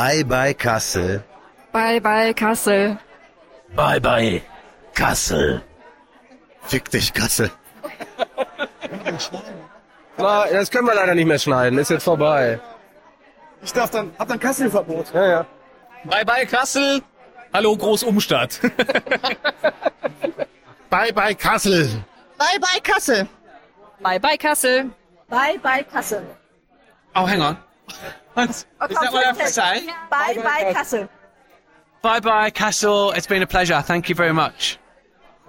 Bye bye Kassel. Bye bye Kassel. Bye bye Kassel. Fick dich Kassel. Na, das können wir leider nicht mehr schneiden. Ist jetzt vorbei. Ich darf dann, hab dann Kasselverbot. Ja, ja. Bye bye Kassel. Hallo Großumstadt. Bye bye Kassel. Bye bye Kassel. Bye bye Kassel. Bye bye Kassel. Oh, hang on. Is that what I have to say? Bye bye Castle. Bye bye Castle. It's been a pleasure. Thank you very much.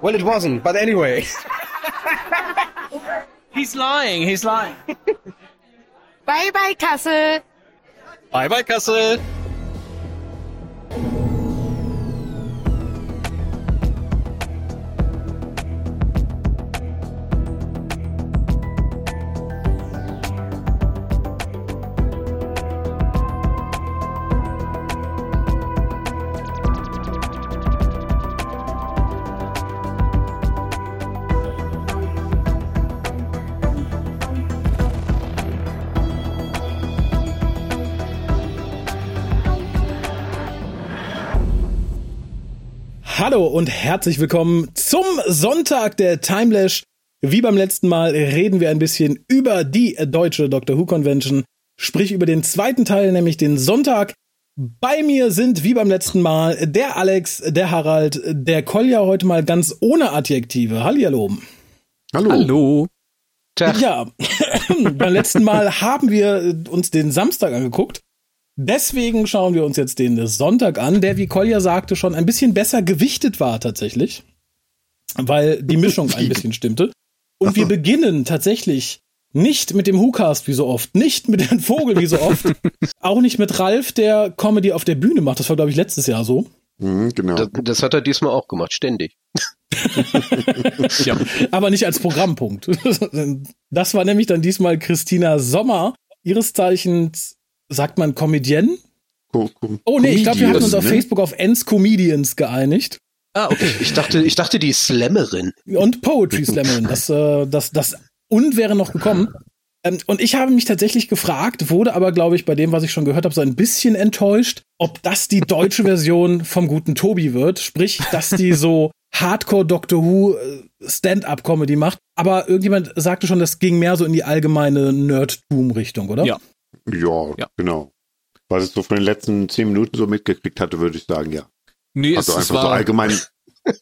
Well, it wasn't, but anyway. He's lying. He's lying. Bye bye Castle. Bye bye Kassel. Hallo und herzlich willkommen zum Sonntag der Timelash. Wie beim letzten Mal reden wir ein bisschen über die deutsche Doctor Who Convention, sprich über den zweiten Teil, nämlich den Sonntag. Bei mir sind wie beim letzten Mal der Alex, der Harald, der Kolja heute mal ganz ohne Adjektive. Hallihallo. Hallo. Hallo. Ja, beim letzten Mal haben wir uns den Samstag angeguckt. Deswegen schauen wir uns jetzt den Sonntag an, der, wie Kolja sagte, schon ein bisschen besser gewichtet war tatsächlich, weil die Mischung ein bisschen stimmte. Und wir beginnen tatsächlich nicht mit dem WhoCast wie so oft, nicht mit Herrn Vogel wie so oft, auch nicht mit Ralf, der Comedy auf der Bühne macht. Das war, glaube ich, letztes Jahr so. Mhm, genau. Das, das hat er diesmal auch gemacht, ständig. ja. Aber nicht als Programmpunkt. Das war nämlich dann diesmal Christina Sommer, ihres Zeichens, sagt man Comedienne? Co Co Oh nee, ich glaube, wir hatten uns auf ne? Facebook auf Ends Comedians geeinigt. Ah, okay. Ich dachte, ich dachte, die Slammerin. Und Poetry Slammerin. Das, äh, das, das und wäre noch gekommen. Ähm, und ich habe mich tatsächlich gefragt, wurde aber, glaube ich, bei dem, was ich schon gehört habe, so ein bisschen enttäuscht, ob das die deutsche Version vom guten Tobi wird. Sprich, dass die so Hardcore Doctor Who äh, Stand-up-Comedy macht. Aber irgendjemand sagte schon, das ging mehr so in die allgemeine Nerdtum-Richtung, oder? Ja. Ja, Ja. genau. Was ich so von den letzten zehn Minuten so mitgekriegt hatte, würde ich sagen, ja. Nee, Also es, einfach so war, allgemein.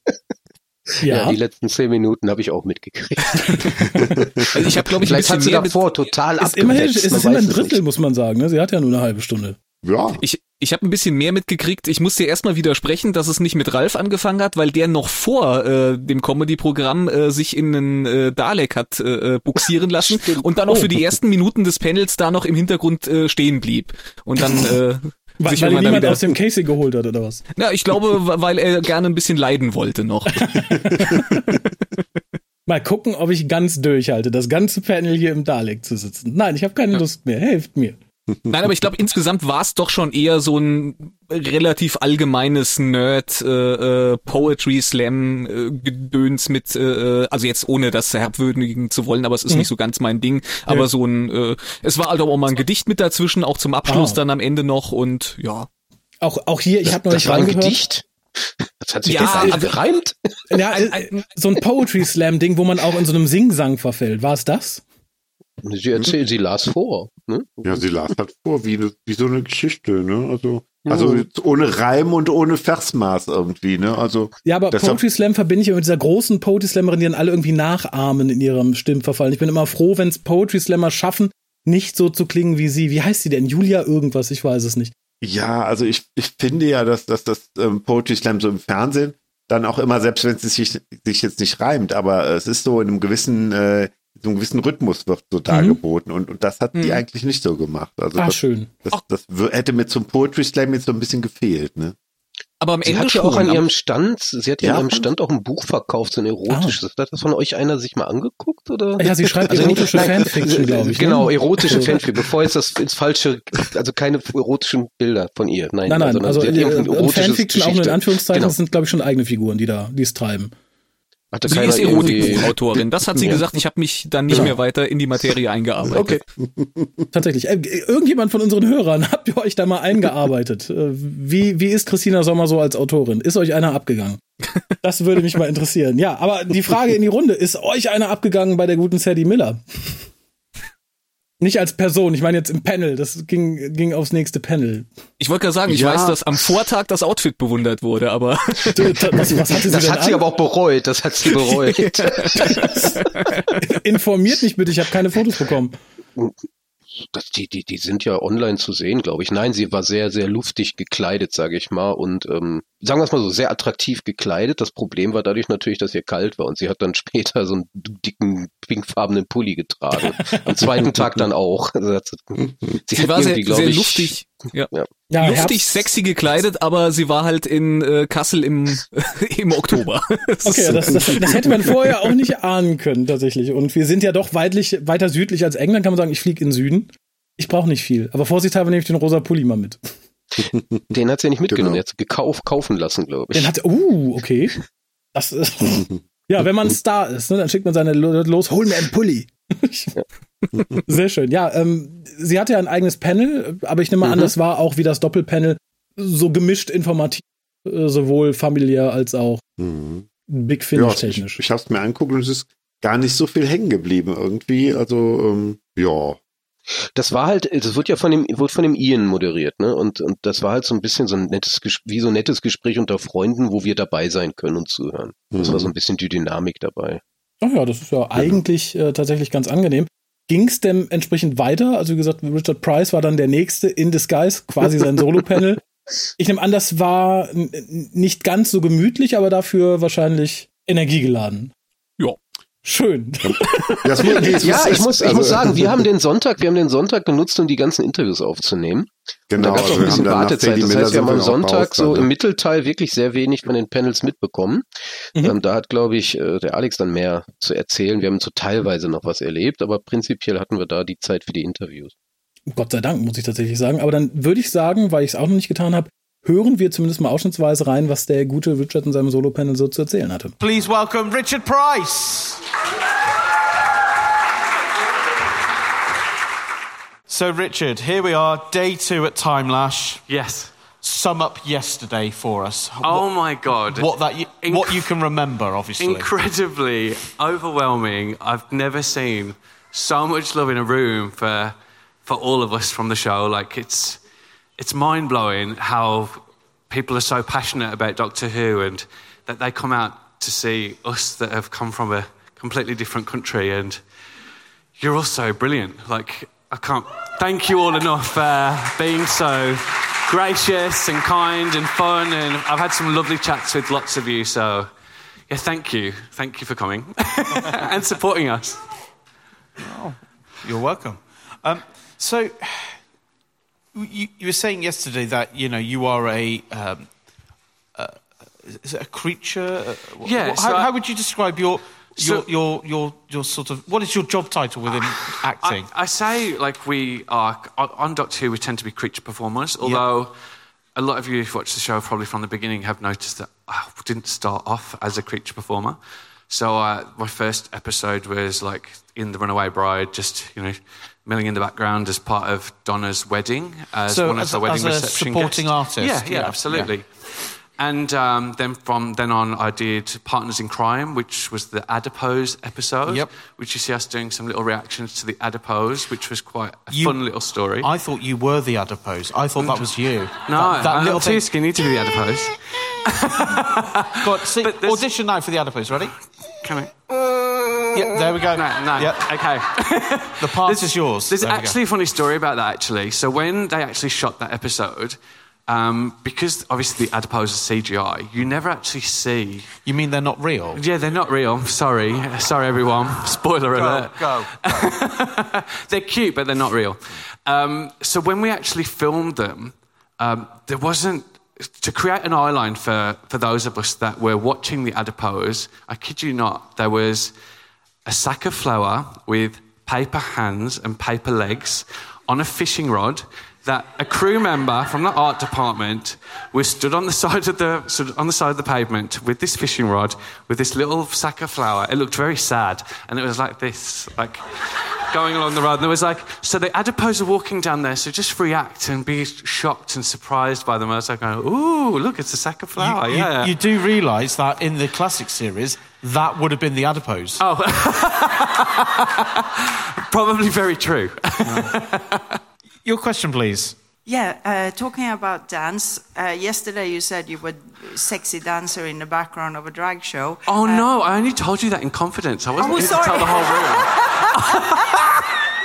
Ja, Ja. die letzten zehn Minuten habe ich auch mitgekriegt. also ich habe glaube ich ein Vielleicht hat bisschen sie mehr mit, davor total ist immerhin, abgewetzt, ist es immer ein Drittel, muss man sagen. Ne? Sie hat ja nur eine halbe Stunde. Ja, ich, ich habe ein bisschen mehr mitgekriegt. Ich muss dir erstmal widersprechen, dass es nicht mit Ralf angefangen hat, weil der noch vor äh, dem Comedy-Programm äh, sich in einen äh, Dalek hat äh, äh, buxieren lassen und dann auch Oh. für die ersten Minuten des Panels da noch im Hintergrund äh, stehen blieb. Und dann äh, Weil, sich weil ihn niemand aus dem Casey geholt hat, oder was? Na, ich glaube, weil er gerne ein bisschen leiden wollte noch. Mal gucken, ob ich ganz durchhalte, das ganze Panel hier im Dalek zu sitzen. Nein, ich habe keine Lust mehr. Helft mir. Nein, aber ich glaube, insgesamt war es doch schon eher so ein relativ allgemeines Nerd äh, äh, Poetry Slam äh, Gedöns mit äh, also jetzt ohne das herabwürdigen zu wollen, aber es ist Mhm. nicht so ganz mein Ding, aber Ja. so ein äh, es war halt auch mal ein Gedicht mit dazwischen, auch zum Abschluss Ah. dann am Ende noch und ja. Auch, auch hier, ich habe noch Das nicht war ein. Gedicht. Das hat sich Ja, alles also- gereimt. Ja, äh, so ein Poetry Slam Ding, wo man auch in so einem Singsang verfällt. War es das? Sie erzählt, sie las vor. Ne? ja, sie las halt vor, wie, wie so eine Geschichte, ne? Also, also jetzt ohne Reim und ohne Versmaß irgendwie, ne? Also, Ja, aber Poetry Slam verbinde ich immer mit dieser großen Poetry Slammerin, die dann alle irgendwie nachahmen in ihrem Stimmverfall. Ich bin immer froh, wenn es Poetry Slammer schaffen, nicht so zu klingen wie sie. Wie heißt sie denn? Julia irgendwas? Ich weiß es nicht. ja, also ich, ich finde ja, dass, dass das ähm, Poetry Slam so im Fernsehen dann auch immer, selbst wenn es sich, sich jetzt nicht reimt, aber es ist so in einem gewissen, äh, so einem gewissen Rhythmus wird so dargeboten und, und das hat die Mhm. eigentlich nicht so gemacht. Also Ah, das, schön. das, das wür- hätte mir zum Poetry Slam jetzt so ein bisschen gefehlt, ne? Aber am Sie Ende hat ja schon. auch an ihrem Stand, sie hat ja Ja? an ihrem Stand auch ein Buch verkauft, so ein erotisches. Hat das von euch einer sich mal angeguckt oder? Ja, sie schreibt Also nicht- erotische nein, Fanfiction, glaube ich. Genau, ne? erotische Also- Fanfiction, bevor jetzt das ins falsche, also keine erotischen Bilder von ihr. Nein, Nein, nein, sondern also äh, erotisches Fanfiction auch nur in Geschichte. Anführungszeichen, Genau. das sind, glaube ich, schon eigene Figuren, die da, die es treiben. Hatte Sie ist Erotikbuchautorin. Das hat sie Ja. gesagt. Ich habe mich dann nicht Genau. mehr weiter in die Materie eingearbeitet. Okay. Tatsächlich. Äh, irgendjemand von unseren Hörern, habt ihr euch da mal eingearbeitet? Äh, Wie, wie ist Christina Sommer so als Autorin? Ist euch einer abgegangen? Das würde mich mal interessieren. Ja, aber die Frage in die Runde, ist euch einer abgegangen bei der guten Sadie Miller? Nicht als Person, ich meine jetzt im Panel. Das ging, ging aufs nächste Panel. Ich wollte gerade sagen, ich Ja. weiß, dass am Vortag das Outfit bewundert wurde, aber Was, was hatte sie Das denn hat sie an? aber auch bereut, das hat sie bereut. Informiert mich bitte, ich habe keine Fotos bekommen. Das, die, die, die sind ja online zu sehen, glaube ich. Nein, sie war sehr, sehr luftig gekleidet, sage ich mal. Und ähm, sagen wir es mal so, sehr attraktiv gekleidet. Das Problem war dadurch natürlich, dass ihr kalt war. Und sie hat dann später so einen dicken, pinkfarbenen Pulli getragen. Am zweiten Tag dann auch. Also, das- sie sie hat war sehr, sehr ich, luftig. Ja. Ja, luftig, Herbst- sexy gekleidet, aber sie war halt in äh, Kassel im, im Oktober. Okay, das, das, das hätte man vorher auch nicht ahnen können, tatsächlich. Und wir sind ja doch weitlich, weiter südlich als England, kann man sagen, ich fliege in den Süden. Ich brauche nicht viel. Aber vorsichtshalber nehme ich den rosa Pulli mal mit. Den hat sie ja nicht mitgenommen. Genau. Der hat sie gekauft, kaufen lassen, glaube ich. Den hat uh, okay. Das ist, ja, wenn man Star ist, ne, dann schickt man seine Lo- los, hol mir einen Pulli. Sehr schön. Ja, ähm, sie hatte ja ein eigenes Panel, aber ich nehme mal an, Mhm. das war auch wie das Doppelpanel so gemischt informativ, äh, sowohl familiär als auch Mhm. Big Ja, Finish ich, technisch. ich habe es mir angeguckt und es ist gar nicht so viel hängen geblieben irgendwie. Also ähm, ja, Das war halt, das wird ja von dem, wurde von dem Ian moderiert, ne? Und, und das war halt so ein bisschen so ein nettes, wie so ein nettes Gespräch unter Freunden, wo wir dabei sein können und zuhören. Das Mhm. war so ein bisschen die Dynamik dabei. Ach ja, das ist ja eigentlich äh, tatsächlich ganz angenehm. Ging es denn entsprechend weiter? Also wie gesagt, Richard Price war dann der nächste in Disguise, quasi sein Solo-Panel. Ich nehme an, das war nicht ganz so gemütlich, aber dafür wahrscheinlich energiegeladen. Ja. Schön. das, nee, es Ja, ich muss, ich also, muss sagen, wir haben den Sonntag, wir haben den Sonntag genutzt, um die ganzen Interviews aufzunehmen. genau, da gab es auch also ein wir bisschen Wartezeit. Das heißt, wir haben am auch Sonntag so dann, im ne? Mittelteil wirklich sehr wenig von den Panels mitbekommen. Mhm. Ähm, da hat, glaube ich, äh, der Alex dann mehr zu erzählen. Wir haben so teilweise noch was erlebt, aber prinzipiell hatten wir da die Zeit für die Interviews. Gott sei Dank, muss ich tatsächlich sagen. Aber dann würde ich sagen, weil ich es auch noch nicht getan habe, hören wir zumindest mal ausschnittsweise rein, was der gute Richard in seinem Solo-Panel so zu erzählen hatte. Please welcome Richard Price. So, Richard, here we are, day two at Time Lash. Yes. Sum up yesterday for us. Oh What- my god. What that you, Inc- what you can remember, obviously. Incredibly overwhelming. I've never seen so much love in a room for for all of us from the show. Like it's it's mind blowing how people are so passionate about Doctor Who and that they come out to see us that have come from a completely different country and you're all so brilliant. Like, I can't thank you all enough for being so gracious and kind and fun. And I've had some lovely chats with lots of you. So, yeah, thank you. Thank you for coming and supporting us. Oh, You're welcome. Um, so, you, you were saying yesterday that you know you are a um, uh, is it a creature. Uh, Yeah, wh- so how, I- how would you describe your your, So- your your your sort of what is your job title within acting? I, I say, like, we are on- Doctor Who, we tend to be creature performers, although. A lot of you who've watched the show probably from the beginning have noticed that I didn't start off as a creature performer. So uh, my first episode was like in The Runaway Bride, just you know, milling in the background as part of Donna's wedding, as So one as of the wedding as reception supporting guests. artist, Yeah, yeah, yeah, absolutely. And um, then from then on, I did Partners in Crime, which was the Adipose episode, Yep. which you see us doing some little reactions to the Adipose, which was quite a You- fun little story. I thought you were the adipose. I thought that was you. no, that, that I'm little too skinny to be the Adipose. Go on, see, audition now for the adipose. Ready? Can I? Yeah, there we go. No, no. Yeah, Okay. the part is yours. There's There actually a funny story about that, actually. So when they actually shot that episode, um, because obviously the adipose is CGI, you never actually see. You mean they're not real? Yeah, they're not real. Sorry, sorry everyone. Spoiler alert. go. they're cute, but they're not real. Um, so when we actually filmed them, um, there wasn't to create an eye line for for those of us that were watching the adipose. I kid you not, there was a sack of flour with paper hands and paper legs on a fishing rod, that a crew member from the art department was stood on the side of the on the side of the pavement with this fishing rod, with this little sack of flour. It looked very sad, and it was like this, like going along the road. And there was like, so the adipose are walking down there, so just react and be shocked and surprised by them. I was like, going, ooh, look, it's a sack of flour. you, yeah. you do realise that in the classic series, that would have been the adipose. Oh, probably very true. Your question, please. Yeah, uh, talking about dance. Uh, yesterday you said you were a sexy dancer in the background of a drag show. Oh Uh, no, I only told you that in confidence. I wasn't Oh, here to tell the whole room.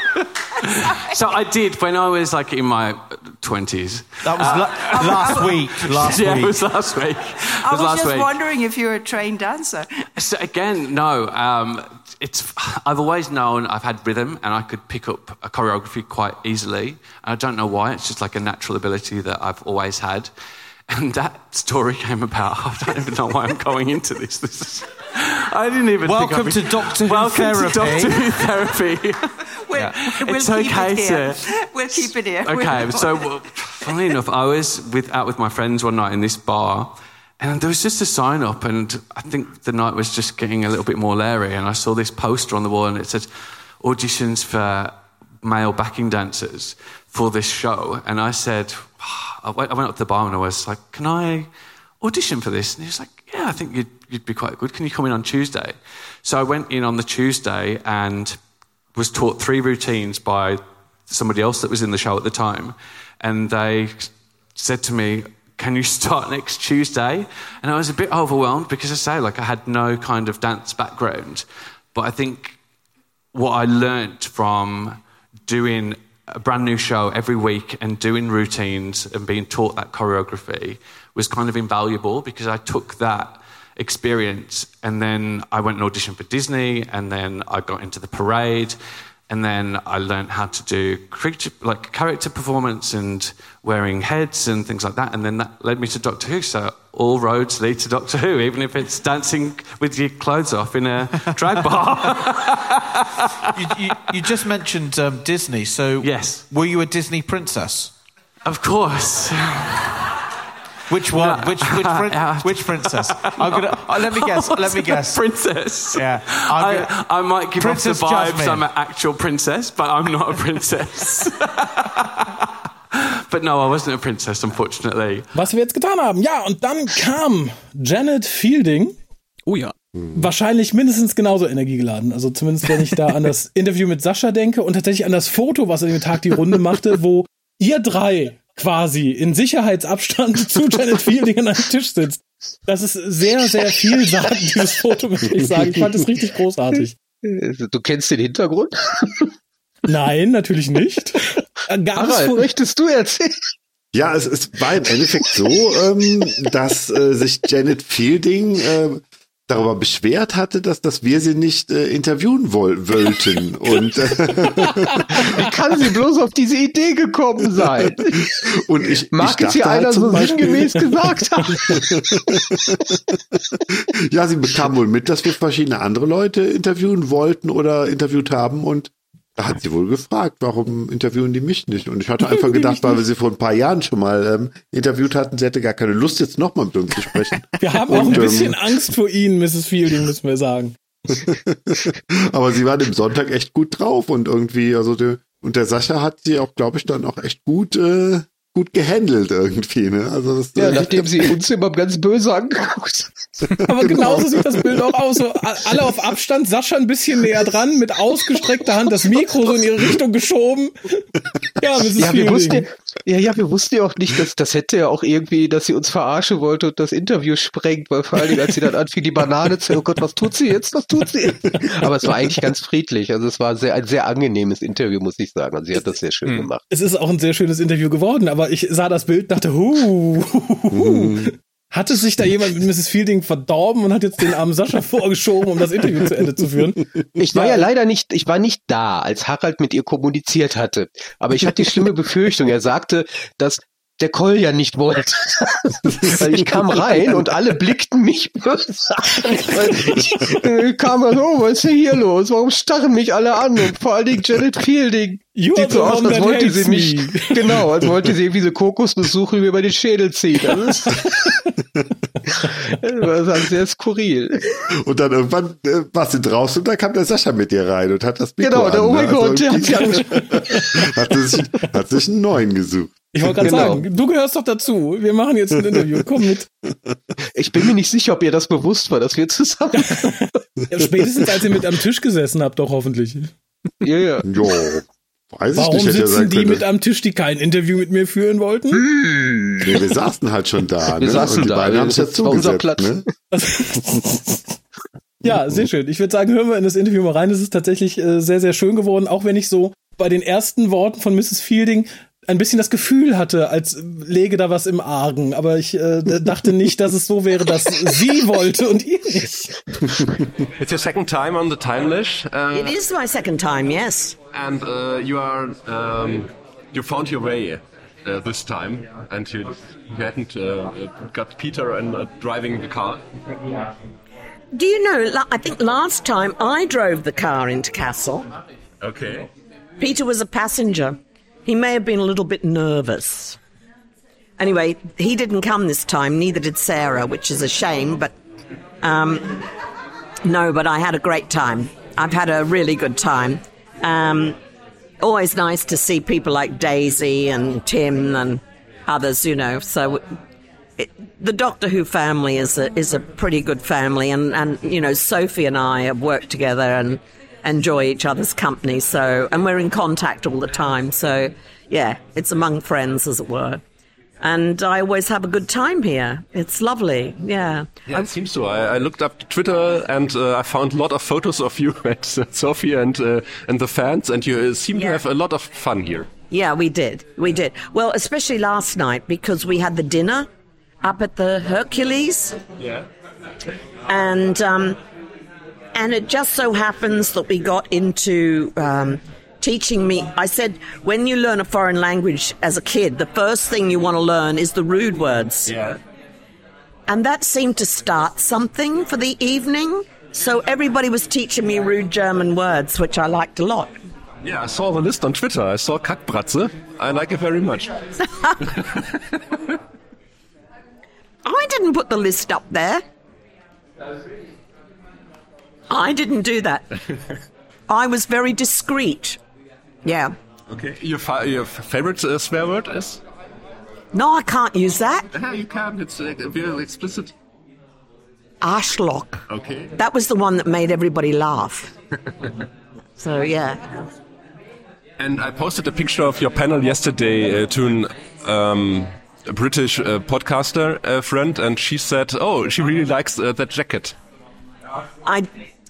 so I did when I was like in my twenties. That was la- last week. Last yeah, week. it was last week. I was last just week. wondering if you're a trained dancer. So again, no. Um, it's I've always known I've had rhythm and I could pick up a choreography quite easily. And I don't know why. It's just like a natural ability that I've always had. And that story came about. I don't even know why I'm going into this. This is. I didn't even. Welcome think I'd to Doctor Who Welcome therapy. to Doctor Who therapy. We'll, we'll It's keep okay it here. to- We'll keep it here. Okay, We'll- so well, funnily enough, I was with, out with my friends one night in this bar, and there was just a sign up, and I think the night was just getting a little bit more leery, and I saw this poster on the wall, and it said auditions for male backing dancers for this show, and I said, I went, I went up to the bar and I was like, "Can I audition for this?" And he was like, "Yeah, I think you'd, you'd be quite good. Can you come in on Tuesday?" So I went in on the Tuesday and was taught three routines by somebody else that was in the show at the time. And they said to me, Can you start next Tuesday? And I was a bit overwhelmed because I say, like, I had no kind of dance background. But I think what I learnt from doing a brand new show every week and doing routines and being taught that choreography was kind of invaluable because I took that experience and then I went and auditioned for Disney and then I got into the parade and then I learned how to do creature, like character performance and wearing heads and things like that. And then that led me to Doctor Who. So all roads lead to Doctor Who even if it's dancing with your clothes off in a drag bar. You, you, you just mentioned um, Disney, so Yes. were you a Disney princess? of course Which one? No. Which which, prin- Yeah. which princess? I'm gonna. Uh, let me guess. Let me guess. princess. Yeah, I'm I, gonna- I might give Princess off the vibes Jasmine. I'm an actual princess, but I'm not a princess. but no, I wasn't a princess, unfortunately. Was wir jetzt getan haben. Ja, und dann kam Janet Fielding. Oh ja. Wahrscheinlich mindestens genauso energiegeladen. Also zumindest, wenn ich da an das Interview mit Sascha denke und tatsächlich an das Foto, was an dem Tag die Runde machte, wo ihr drei quasi in Sicherheitsabstand zu Janet Fielding an einem Tisch sitzt. Das ist sehr, sehr vielsagend, dieses Foto, muss ich sagen. Ich fand es richtig großartig. Du kennst den Hintergrund? Nein, natürlich nicht. Äh, Gab es möchtest du erzählen? Ja, es, es war im Endeffekt so, ähm, dass äh, sich Janet Fielding äh, darüber beschwert hatte, dass, dass wir sie nicht äh, interviewen woll wollten. Und, äh, Wie kann sie bloß auf diese Idee gekommen sein? und ich, Mag ich es hier halt einer so sinngemäß gesagt haben? Ja, sie bekam wohl mit, dass wir verschiedene andere Leute interviewen wollten oder interviewt haben und da hat sie wohl gefragt, warum interviewen die mich nicht? Und ich hatte einfach gedacht, weil wir sie vor ein paar Jahren schon mal ähm, interviewt hatten, sie hätte gar keine Lust, jetzt nochmal mit uns zu sprechen. Wir haben auch ein Und, ähm, bisschen Angst vor Ihnen, Mrs. Fielding, müssen wir sagen. Aber sie war dem Sonntag echt gut drauf und irgendwie, also der, und der Sascha hat sie auch, glaube ich, dann auch echt gut, äh, gut gehandelt irgendwie, ne? Also das, Ja, äh, nachdem sie uns immer ganz böse angeguckt hat. Aber genauso sieht das Bild auch aus. So, alle auf Abstand, Sascha ein bisschen näher dran, mit ausgestreckter Hand, das Mikro so in ihre Richtung geschoben. Ja, Mrs. Ja, wir wussten, ja, ja, wir wussten ja auch nicht, dass das hätte ja auch irgendwie, dass sie uns verarschen wollte und das Interview sprengt, weil vor allen Dingen, als sie dann anfing, die Banane zu, oh Gott, was tut sie jetzt, was tut sie jetzt? Aber es war eigentlich ganz friedlich. Also es war sehr, ein sehr angenehmes Interview, muss ich sagen. Also sie hat das sehr schön gemacht. Es ist auch ein sehr schönes Interview geworden, aber ich sah das Bild, dachte, huh, huh. Hatte sich da jemand mit Mrs. Fielding verdorben und hat jetzt den armen Sascha vorgeschoben, um das Interview zu Ende zu führen? Ich war ja leider nicht, ich war nicht da, als Harald mit ihr kommuniziert hatte. Aber ich hatte die schlimme Befürchtung. Er sagte, dass der Kolja nicht wollte. Weil ich kam rein und alle blickten mich böse an. Ich, ich kam so, oh, was ist denn hier los? Warum starren mich alle an? Und vor allen Dingen Janet Fielding. You Sieht so aus, als wollte sie mich, me. genau, als wollte sie irgendwie so Kokosnusssuche mir über den Schädel ziehen. Das, ist, das war sehr skurril. Und dann irgendwann äh, warst du draußen und da kam der Sascha mit dir rein und hat das Mikro Genau, der, an, oh mein ne? Gott, der hat sie hat, sich, hat sich einen neuen gesucht. Ich wollte gerade Genau. sagen, du gehörst doch dazu. Wir machen jetzt ein Interview. Komm mit. Ich bin mir nicht sicher, ob ihr das bewusst war, dass wir zusammen. Ja, spätestens als ihr mit am Tisch gesessen habt, doch hoffentlich. ja, ja. Jo, weiß ich Warum nicht, hätte ja sitzen die mit am Tisch, die kein Interview mit mir führen wollten? Nee, wir saßen halt schon da. Wir ne? saßen und die da, beiden ja, haben unser dazugesetzt. Platz. Ne? Ja, sehr schön. Ich würde sagen, hören wir in das Interview mal rein. Es ist tatsächlich äh, sehr, sehr schön geworden, auch wenn ich so bei den ersten Worten von Mrs. Fielding ein bisschen das Gefühl hatte, als läge da was im Argen. Aber ich äh, dachte nicht, dass es so wäre, dass sie wollte und ihr nicht. It's your second time on the Timelash, uh, It is my second time, yes. And uh, you are um, you found your way uh, this time, and you, you hadn't uh, got Peter and uh, driving the car. Do you know, I think last time I drove the car into Castle. Okay. Peter was a passenger. He may have been a little bit nervous. Anyway, he didn't come this time, neither did Sarah, which is a shame, but um, no, but I had a great time. I've had a really good time. Um, always nice to see people like Daisy and Tim and others, you know. So it, the Doctor Who family is a is a pretty good family, and and you know Sophie and I have worked together and enjoy each other's company. So and we're in contact all the time. So yeah, it's among friends, as it were. And I always have a good time here. It's lovely. Yeah. Yeah, it seems so. I, I looked up Twitter and uh, I found a lot of photos of you and Sophie and uh, and the fans, and you uh, seem to have a lot of fun here. Yeah, we did. We did. Well, especially last night because we had the dinner up at the Hercules. Yeah. and um, and it just so happens that we got into um, teaching me. I said, when you learn a foreign language as a kid, the first thing you want to learn is the rude words, Yeah. and that seemed to start something for the evening. So everybody was teaching me rude German words, which I liked a lot. Yeah, I saw the list on Twitter. I saw Kackbratze. I like it very much. I didn't put the list up there. I didn't do that. I was very discreet. Yeah. Okay. Your fa- your favorite uh, swear word is? No, I can't use that. Yeah, you can. It's uh, very explicit. Arschloch. Okay. That was the one that made everybody laugh. so, yeah. And I posted a picture of your panel yesterday uh, to an, um, a British uh, podcaster uh, friend, and she said, "Oh, she really likes uh, that jacket." I,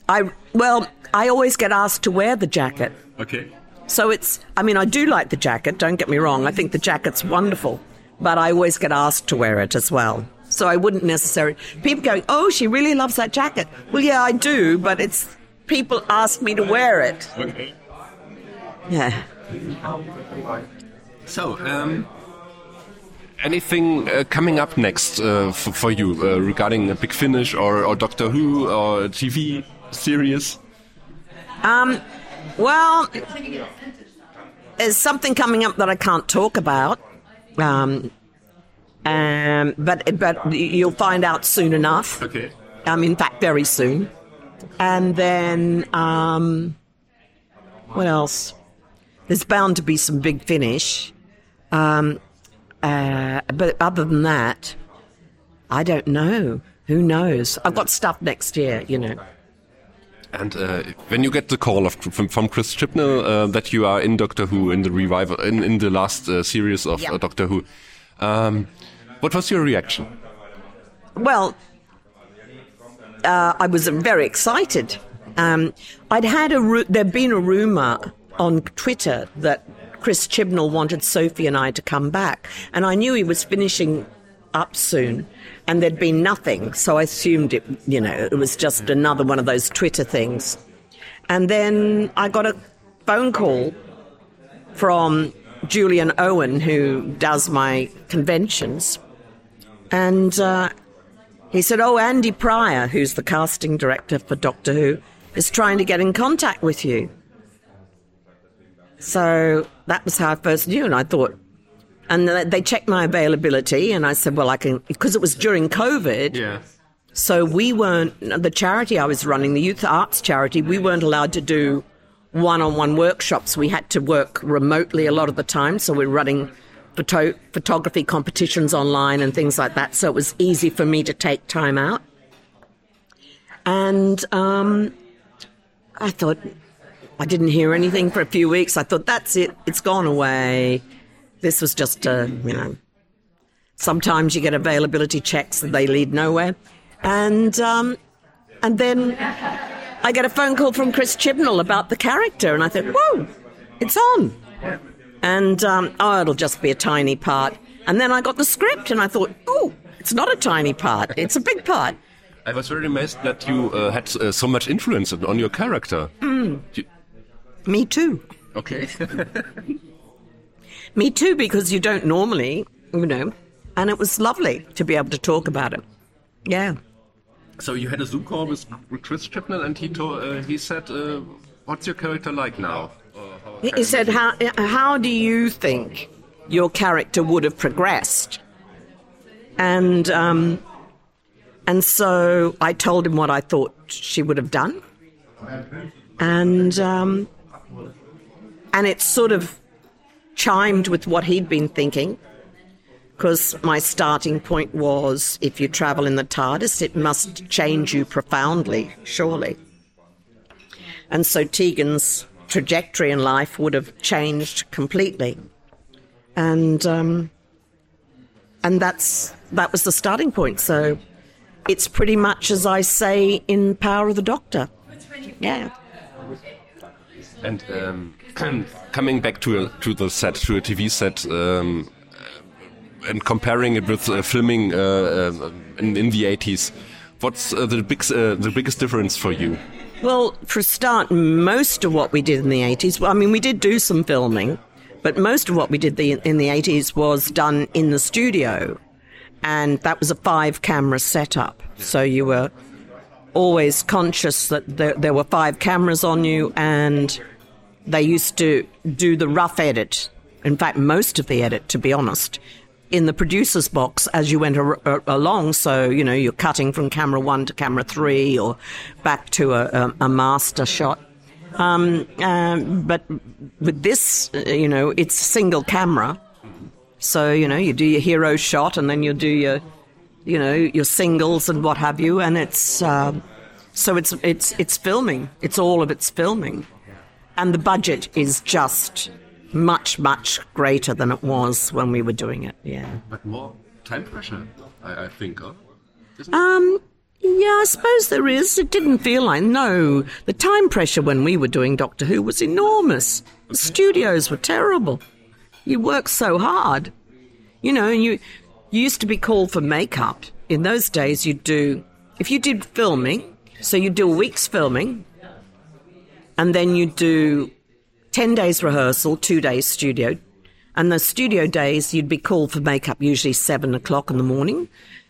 I, well, I always get asked to wear the jacket. Okay. So it's, I mean, I do like the jacket, don't get me wrong. I think the jacket's wonderful, but I always get asked to wear it as well. So I wouldn't necessarily, people going, oh, she really loves that jacket. Well, yeah, I do, but it's, people ask me to wear it. Okay. Yeah. So, um, anything uh, coming up next uh, for, for you uh, regarding a Big Finish or, or Doctor Who or TV series? Um, well, there's something coming up that I can't talk about. Um, um, but but you'll find out soon enough. Okay. Um, in fact, very soon. And then, um, what else? There's bound to be some big finish. Um, uh, but other than that, I don't know. Who knows? I've got stuff next year, you know. And uh, when you get the call of, from, from Chris Chibnall uh, that you are in Doctor Who in the revival in, in the last uh, series of Yeah. uh, Doctor Who, um, what was your reaction? Well, uh, I was very excited. Um, I'd had a ru- there'd been a rumor on Twitter that Chris Chibnall wanted Sophie and I to come back, and I knew he was finishing up soon, and there'd been nothing, so I assumed it, you know, it was just another one of those Twitter things. And then I got a phone call from Julian Owen, who does my conventions, and uh, he said, "Oh, Andy Pryor, who's the casting director for Doctor Who, is trying to get in contact with you." So that was how I first knew, and I thought, and they checked my availability, and I said, "Well, I can," because it was during COVID. Yeah. So we weren't, the charity I was running, the youth arts charity, we weren't allowed to do one on one workshops. We had to work remotely a lot of the time. So we're running photo- photography competitions online and things like that. So it was easy for me to take time out. And um, I thought, I didn't hear anything for a few weeks. I thought, that's it, it's gone away. This was just a, you know, sometimes you get availability checks and they lead nowhere. And um, and then I get a phone call from Chris Chibnall about the character, and I thought, whoa, it's on. And um, oh, it'll just be a tiny part. And then I got the script, and I thought, oh, it's not a tiny part; it's a big part. I was very amazed that you uh, had uh, so much influence on your character. You- Me too. okay. Me too, because you don't normally, you know. And it was lovely to be able to talk about it. Yeah. so you had a Zoom call with with Chris Chibnall, and he told, uh, he said, uh, "What's your character like now?" He he said, how, how do you think your character would have progressed? And, um, and so I told him what I thought she would have done. And, um, and it sort of chimed with what he'd been thinking. Because my starting point was if you travel in the TARDIS, it must change you profoundly, surely. And so Tegan's trajectory in life would have changed completely. And um, and that's that was the starting point. So it's pretty much as I say in Power of the Doctor. Yeah. And um, coming back to to the set, to a TV set, um, and comparing it with uh, filming uh, uh, in, in the 80s, what's uh, the big uh, the biggest difference for you? Well, for a start, most of what we did in the 80s, well, I mean, we did do some filming, but most of what we did the, in the 80s was done in the studio. And that was a five camera setup. So you were always conscious that there, there were five cameras on you and they used to do the rough edit. In fact, most of the edit, to be honest, in the producer's box as you went ar- ar- along. So, you know, you're cutting from camera one to camera three or back to a, a, a master shot. Um, um, but with this, uh, you know, it's single camera. So, you know, you do your hero shot and then you do your, you know, your singles and what have you. And it's, um so it's, it's, it's filming. It's all of its filming. And the budget is just much, much greater than it was when we were doing it. Yeah. But more time pressure, I, I think. Huh? Um, yeah, I suppose there is. It didn't feel like, no. The time pressure when we were doing Doctor Who was enormous. The studios were terrible. You worked so hard. You know, and you, you used to be called for makeup. In those days, you'd do, if you did filming, so you'd do a week's filming, and then you'd do 10 days rehearsal, two days studio. And the studio days, you'd be called for makeup usually 7 o'clock in the morning,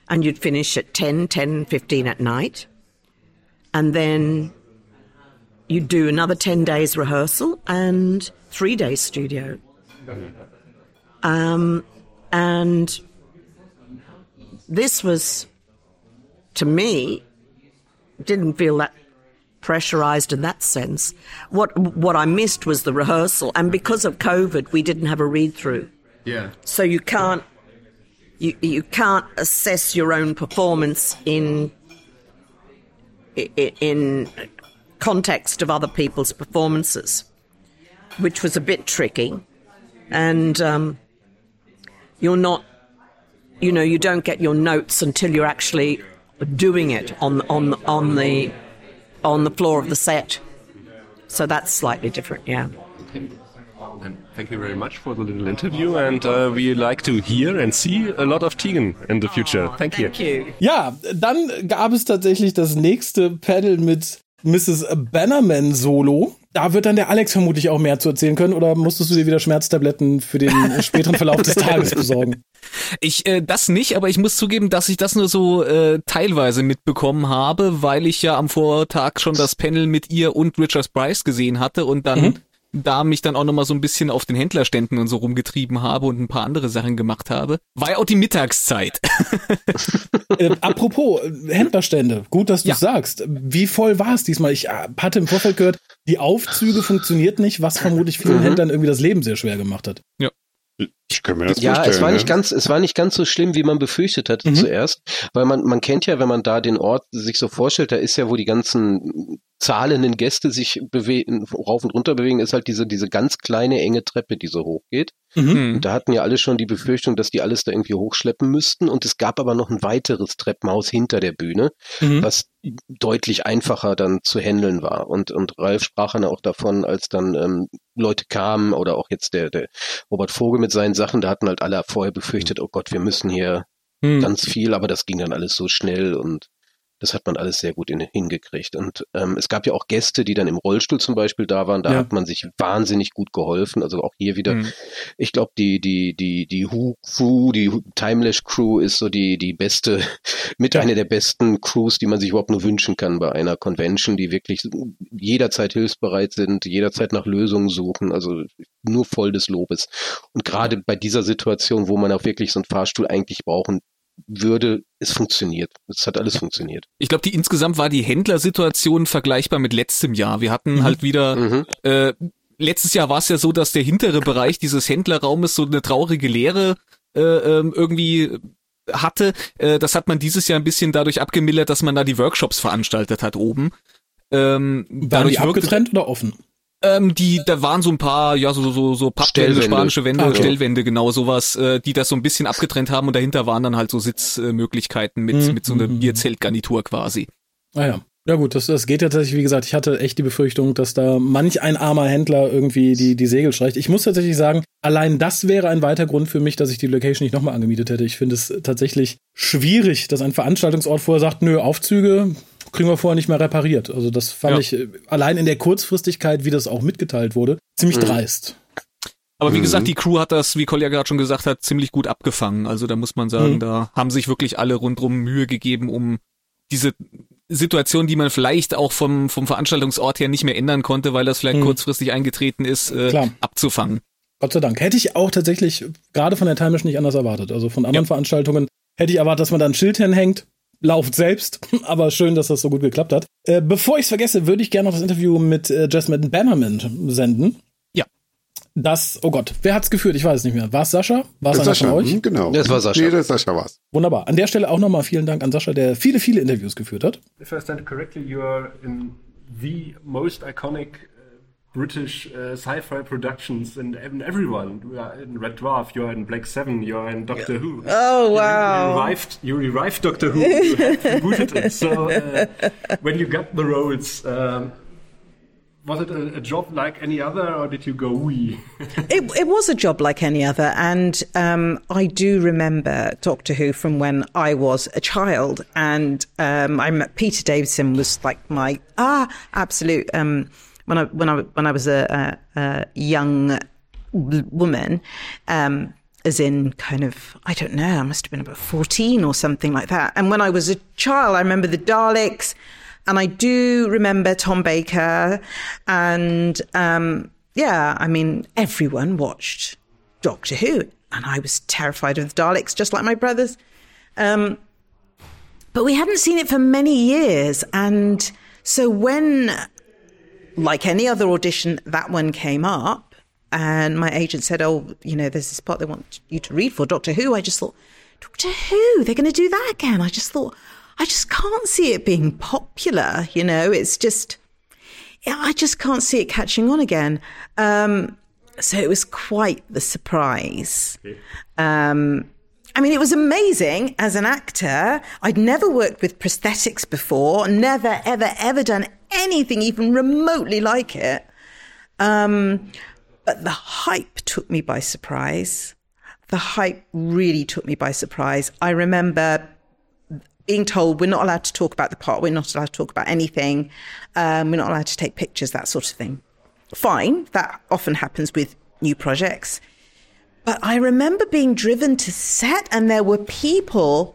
and you'd finish at 10, 10, 15 at night. And then you'd do another 10 days rehearsal and three days studio. Um, and this was, to me, didn't feel that pressurized in that sense. What what I missed was the rehearsal, and because of COVID, we didn't have a read through. Yeah. So you can't you you can't assess your own performance in in context of other people's performances, which was a bit tricky, and um, you're not. You know, you don't get your notes until you're actually doing it on on on the on the floor of the set. So that's slightly different, yeah. And thank you very much for the little interview, and uh, we like to hear and see a lot of Tegan in the future. Thank you. Thank you. Ja, dann gab es tatsächlich das nächste Panel mit Mrs. Bannerman Solo. Da wird dann der Alex vermutlich auch mehr zu erzählen können oder musstest du dir wieder Schmerztabletten für den späteren Verlauf des Tages besorgen? Ich äh, das nicht, aber ich muss zugeben, dass ich das nur so äh, teilweise mitbekommen habe, weil ich ja am Vortag schon das Panel mit ihr und Richard Price gesehen hatte und dann Mhm. Da mich dann auch noch mal so ein bisschen auf den Händlerständen und so rumgetrieben habe und ein paar andere Sachen gemacht habe. War ja auch die Mittagszeit. äh, apropos äh, Händlerstände, gut, dass du Ja. sagst. Wie voll war es diesmal? Ich äh, hatte im Vorfeld gehört, die Aufzüge funktioniert nicht, was vermutlich vielen Mhm. Händlern irgendwie das Leben sehr schwer gemacht hat. Ich kann mir das Ja, vorstellen. es war nicht ne? ganz, es war nicht ganz so schlimm, wie man befürchtet hatte Mhm. zuerst, weil man, man kennt ja, wenn man da den Ort sich so vorstellt, da ist ja, wo die ganzen zahlenden Gäste sich bewegen, rauf und runter bewegen, ist halt diese, diese ganz kleine enge Treppe, die so hoch geht. Mhm. Hm. Und da hatten ja alle schon die Befürchtung, dass die alles da irgendwie hochschleppen müssten. Und es gab aber noch ein weiteres Treppenhaus hinter der Bühne, Mhm. was deutlich einfacher dann zu handeln war. Und, und Ralf sprach dann auch davon, als dann ähm, Leute kamen oder auch jetzt der, der Robert Vogel mit seinen Sachen, da hatten halt alle vorher befürchtet, oh Gott, wir müssen hier Hm. ganz viel, aber das ging dann alles so schnell und das hat man alles sehr gut in, hingekriegt. Und ähm, es gab ja auch Gäste, die dann im Rollstuhl zum Beispiel da waren. Da Ja. hat man sich wahnsinnig gut geholfen. Also auch hier wieder, Hm. ich glaube, die, die, die, die Who Crew, die Timelash Crew ist so die, die beste, mit Ja. einer der besten Crews, die man sich überhaupt nur wünschen kann bei einer Convention, die wirklich jederzeit hilfsbereit sind, jederzeit nach Lösungen suchen. Also nur voll des Lobes. Und gerade bei dieser Situation, wo man auch wirklich so einen Fahrstuhl eigentlich brauchen würde, es funktioniert. Es hat alles funktioniert. Ich glaube, die insgesamt war die Händlersituation vergleichbar mit letztem Jahr. Wir hatten Mhm. halt wieder Mhm. äh, letztes Jahr war es ja so, dass der hintere Bereich dieses Händlerraumes so eine traurige Leere äh, ähm, irgendwie hatte. Äh, das hat man dieses Jahr ein bisschen dadurch abgemildert, dass man da die Workshops veranstaltet hat oben. Ähm, Waren dadurch die abgetrennt oder offen? Ähm, die, da waren so ein paar, ja, so, so, so Pappwände, spanische Wände, Ah. Stellwände, genau sowas, äh, die das so ein bisschen abgetrennt haben und dahinter waren dann halt so Sitzmöglichkeiten mit, Mhm, mit so einer mhm. Bierzeltgarnitur quasi. Ah ja. Ja gut, das, das geht ja tatsächlich, wie gesagt, ich hatte echt die Befürchtung, dass da manch ein armer Händler irgendwie die, die Segel streicht. Ich muss tatsächlich sagen, allein das wäre ein weiter Grund für mich, dass ich die Location nicht nochmal angemietet hätte. Ich finde es tatsächlich schwierig, dass ein Veranstaltungsort vorher sagt, nö, Aufzüge kriegen wir vorher nicht mehr repariert. Also das fand Ja. ich äh, allein in der Kurzfristigkeit, wie das auch mitgeteilt wurde, ziemlich Mhm. dreist. Aber wie Mhm. gesagt, die Crew hat das, wie Kolja gerade schon gesagt hat, ziemlich gut abgefangen. Also da muss man sagen, Mhm. da haben sich wirklich alle rundrum Mühe gegeben, um diese Situation, die man vielleicht auch vom, vom Veranstaltungsort her nicht mehr ändern konnte, weil das vielleicht Mhm. kurzfristig eingetreten ist, äh, Klar. abzufangen. Gott sei Dank. Hätte ich auch tatsächlich gerade von der Time nicht anders erwartet. Also von anderen Ja. Veranstaltungen hätte ich erwartet, dass man da ein Schild hinhängt. Lauft selbst, aber schön, dass das so gut geklappt hat. Äh, bevor ich es vergesse, würde ich gerne noch das Interview mit äh, Jasmine Bannerman senden. Ja. Das, oh Gott, wer hat's geführt? Ich weiß es nicht mehr. War es Sascha? War es einer Sascha, von euch? hm, genau. Das war Sascha. Nee, das Sascha war's. Wunderbar. An der Stelle auch nochmal vielen Dank an Sascha, der viele, viele Interviews geführt hat. If I understand correctly, you are in the most iconic British uh, sci-fi productions, and even everyone. You are in Red Dwarf, you are in Black Seven, you are in Doctor Who. Oh, wow. You, revived, you revived Doctor Who. You rebooted it. So uh, when you got the roles. Um, was it a, a job like any other, or did you go wee? it, it was a job like any other, and um, I do remember Doctor Who from when I was a child, and um, I met Peter Davison was like my ah absolute um, when I when I when I was a, a, a young woman. Um, as in, kind of, I don't know, I must have been about 14 or something like that. And when I was a child, I remember the Daleks, and I do remember Tom Baker, and um, yeah, I mean, everyone watched Doctor Who, and I was terrified of the Daleks, just like my brothers. Um, but we hadn't seen it for many years, and so when, like any other audition, that one came up, and my agent said, "Oh, you know, there's this part they want you to read for Doctor Who." I just thought, Doctor Who, they're going to do that again. I just thought, I just can't see it being popular. You know, it's just, I just can't see it catching on again. Um, so it was quite the surprise. Um, I mean, it was amazing as an actor. I'd never worked with prosthetics before, never, ever, ever done anything even remotely like it. Um, but the hype took me by surprise. The hype really took me by surprise. I remember being told we're not allowed to talk about the part, we're not allowed to talk about anything, um, we're not allowed to take pictures, that sort of thing. Fine, that often happens with new projects. But I remember being driven to set, and there were people,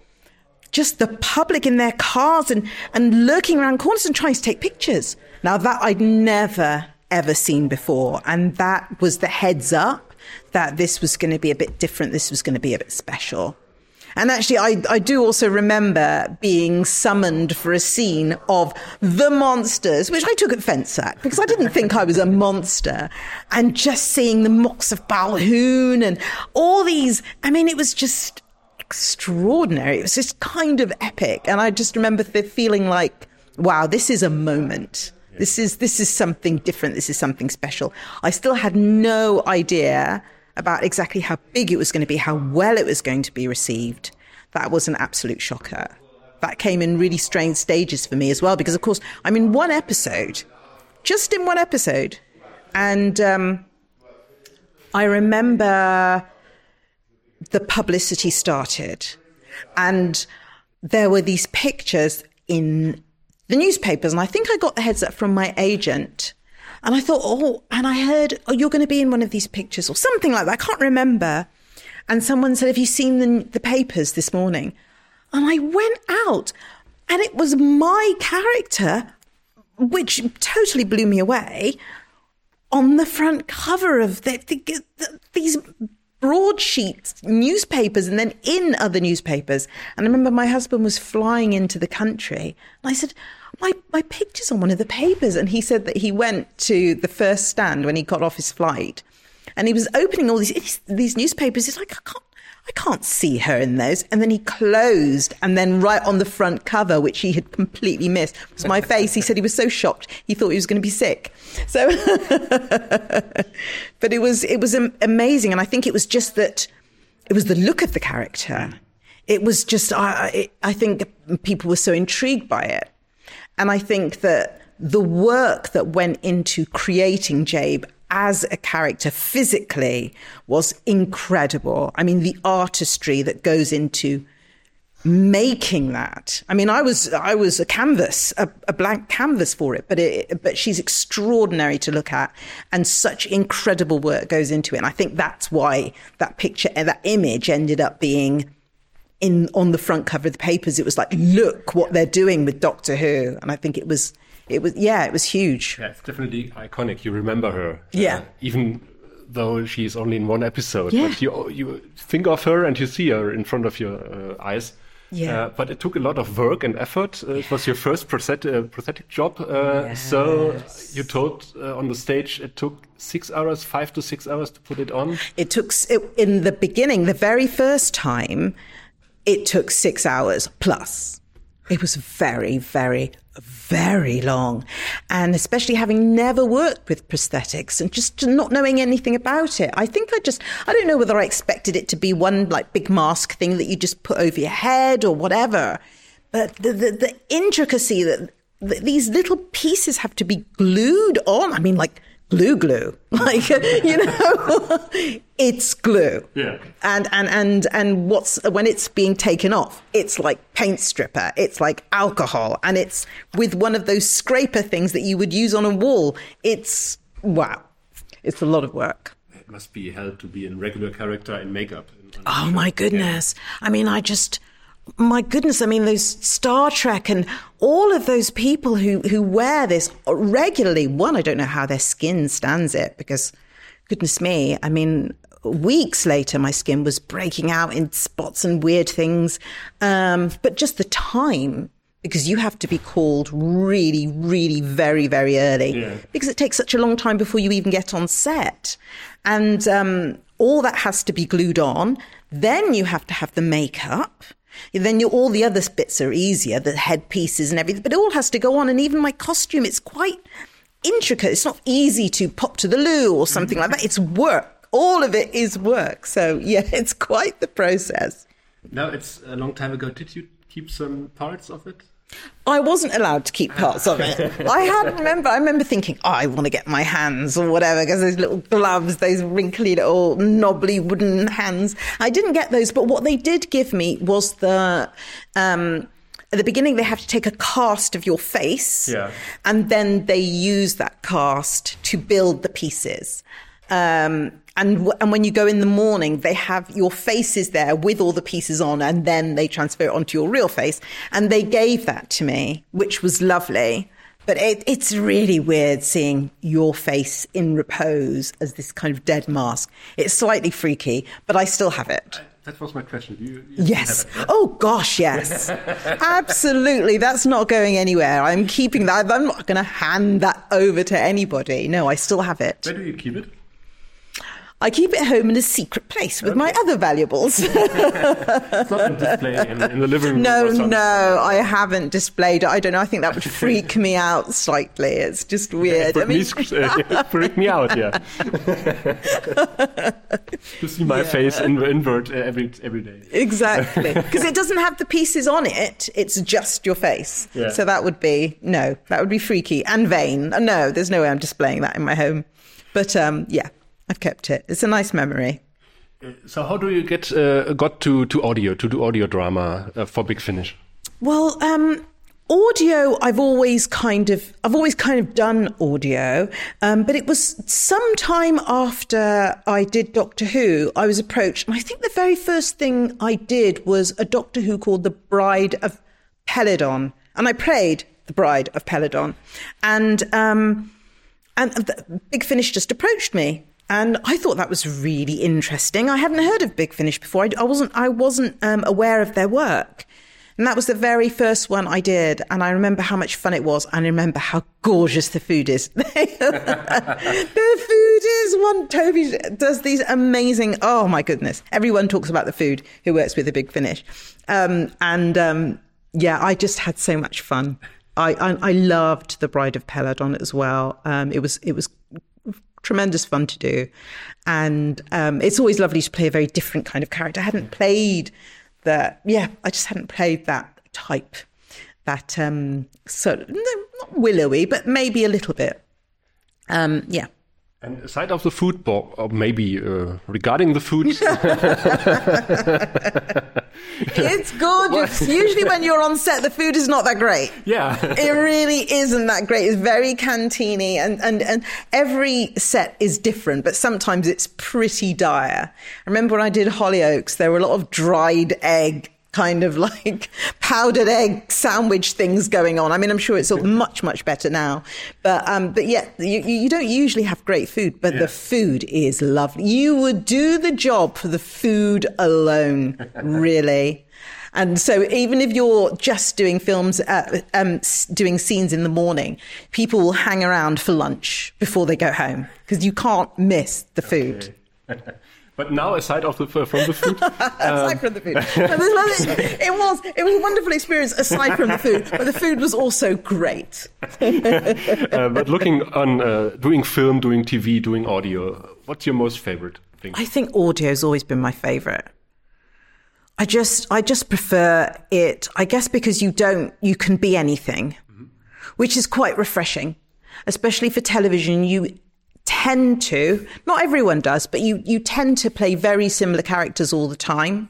just the public in their cars and, and lurking around corners and trying to take pictures. Now, that I'd never, ever seen before. And that was the heads up that this was going to be a bit different, this was going to be a bit special. And actually, I, I do also remember being summoned for a scene of the monsters, which I took offense at because I didn't think I was a monster. And just seeing the mocks of Balhoun and all these, I mean, it was just extraordinary. It was just kind of epic. And I just remember the feeling like, wow, this is a moment. This is this is something different. This is something special. I still had no idea about exactly how big it was going to be, how well it was going to be received. That was an absolute shocker. That came in really strange stages for me as well, because of course I'm in one episode, just in one episode, and um, I remember the publicity started, and there were these pictures in the newspapers, and I think I got the heads up from my agent. And I thought, oh, and I heard, oh, you're going to be in one of these pictures or something like that. I can't remember. And someone said, have you seen the, the papers this morning? And I went out, and it was my character, which totally blew me away, on the front cover of the, the, the, these broadsheet newspapers and then in other newspapers. And I remember my husband was flying into the country, and I said, my, my picture's on one of the papers. And he said that he went to the first stand when he got off his flight and he was opening all these, these newspapers. He's like, I can't, I can't see her in those. And then he closed and then right on the front cover, which he had completely missed, was my face. He said he was so shocked. He thought he was going to be sick. So, but it was, it was amazing. And I think it was just that it was the look of the character. It was just, I, I think people were so intrigued by it. And I think that the work that went into creating Jabe as a character physically was incredible. I mean, the artistry that goes into making that. I mean, I was I was a canvas, a, a blank canvas for it, but it, but she's extraordinary to look at, and such incredible work goes into it. And I think that's why that picture, eh, that image, ended up being in on the front cover of the papers. It was like, look what they're doing with Doctor Who, and I think it was, it was, yeah, it was huge. Yeah, it's definitely iconic. You remember her, yeah, uh, even though she's only in one episode. Yeah. But you you think of her and you see her in front of your uh, eyes. Yeah. Uh, but it took a lot of work and effort. Uh, it was your first prosthetic, uh, prosthetic job. Uh, yes. So you told uh, on the stage it took six hours, five to six hours to put it on. It took, it, in the beginning, the very first time, it took six hours plus. It was very, very, very long. And especially having never worked with prosthetics and just not knowing anything about it. I think I just, I don't know whether I expected it to be one like big mask thing that you just put over your head or whatever. But the, the, the intricacy that, that these little pieces have to be glued on. I mean, like glue glue like you know it's glue. Yeah. And and and and what's when it's being taken off it's like paint stripper it's like alcohol and it's with one of those scraper things that you would use on a wall. It's wow. It's a lot of work. It must be hell to be in regular character in makeup. Oh my goodness. Yeah. i mean i just my goodness, I mean, those Star Trek and all of those people who, who wear this regularly. One, I don't know how their skin stands it because, goodness me, I mean, weeks later, my skin was breaking out in spots and weird things. Um, but just the time, because you have to be called really, really very, very early yeah. because it takes such a long time before you even get on set. And um, all that has to be glued on. Then you have to have the makeup then you, all the other bits are easier, the headpieces and everything, but it all has to go on. And even my costume, it's quite intricate. It's not easy to pop to the loo or something like that. It's work. All of it is work. So yeah, it's quite the process. No, it's a long time ago. Did you keep some parts of it? I wasn't allowed to keep parts of it. I had remember. I remember thinking, oh, I want to get my hands or whatever because those little gloves, those wrinkly little knobbly wooden hands. I didn't get those, but what they did give me was the um, at the beginning they have to take a cast of your face, Yeah. and then they use that cast to build the pieces. Um, and and when you go in the morning, they have your faces there with all the pieces on, and then they transfer it onto your real face. And they gave that to me, which was lovely. But it, it's really weird seeing your face in repose as this kind of dead mask. It's slightly freaky, but I still have it. That was my question. You, you Yes. it? Oh gosh, yes. Absolutely. That's not going anywhere. I'm keeping that. I'm not going to hand that over to anybody. No, I still have it. Where do you keep it? I keep it home in a secret place with my other valuables. It's not on display in, in the living room. no, no, I haven't displayed it. I don't know. I think that would freak me out slightly. It's just weird. I Freak mean, me, uh, freak me out, yeah. to see my face in invert uh, every every day. Exactly. Because it doesn't have the pieces on it. It's just your face. Yeah. So that would be, no, that would be freaky and vain. No, there's no way I'm displaying that in my home. But um, yeah, I've kept it. It's a nice memory. So how do you get uh, got to, to audio to do audio drama uh, for Big Finish? Well, um, audio, I've always kind of, I've always kind of done audio, um, but it was sometime after I did Doctor Who, I was approached, and I think the very first thing I did was a Doctor Who called The Bride of Peladon, and I played The Bride of Peladon, and um, and the Big Finish just approached me. And I thought that was really interesting. I hadn't heard of Big Finish before. I, I wasn't. I wasn't um, aware of their work. And that was the very first one I did. And I remember how much fun it was. And I remember how gorgeous the food is. the food is one. Toby does these amazing. Oh my goodness. Everyone talks about the food who works with the Big Finish. Um, and um, yeah, I just had so much fun. I, I, I loved the Bride of Peladon as well. Um, it was it was tremendous fun to do, and um, it's always lovely to play a very different kind of character. I hadn't played that. Yeah, I just hadn't played that type. That um, sort of no, not willowy, but maybe a little bit. Um, yeah. And aside of the food, or maybe uh, regarding the food, It's gorgeous. Usually, when you're on set, the food is not that great. yeah, it really isn't that great. It's very canteeny, and, and, and every set is different, but sometimes it's pretty dire. I remember when I did Hollyoaks, there were a lot of dried egg, kind of like powdered egg sandwich things going on. I mean, I'm sure it's all much, much better now. But, um, but yeah, you, you don't usually have great food, but the food is lovely. You would do the job for the food alone, really. And so, even if you're just doing films, uh, um, doing scenes in the morning, people will hang around for lunch before they go home because you can't miss the food. but now aside of the from the food, aside from the food, But there's it was it was a wonderful experience aside from the food, but the food was also great. uh, but looking on uh, doing film, doing TV, doing audio, what's your most favorite thing? I think audio's always been my favorite. I just I just prefer it. I guess because you don't you can be anything, which is quite refreshing, especially for television. You tend to not everyone does, but you you tend to play very similar characters all the time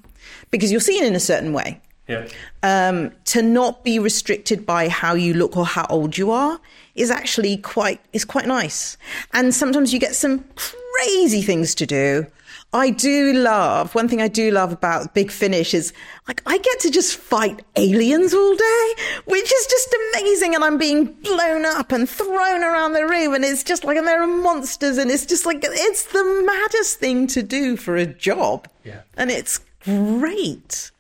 because you're seen in a certain way. yeah. Um, to not be restricted by how you look or how old you are is actually quite is quite nice. And sometimes you get some crazy things to do. I do love one thing I do love about Big Finish is like I get to just fight aliens all day, which is just amazing. And I'm being blown up and thrown around the room, and it's just like and there are monsters, and it's just like it's the maddest thing to do for a job. Yeah. and it's great.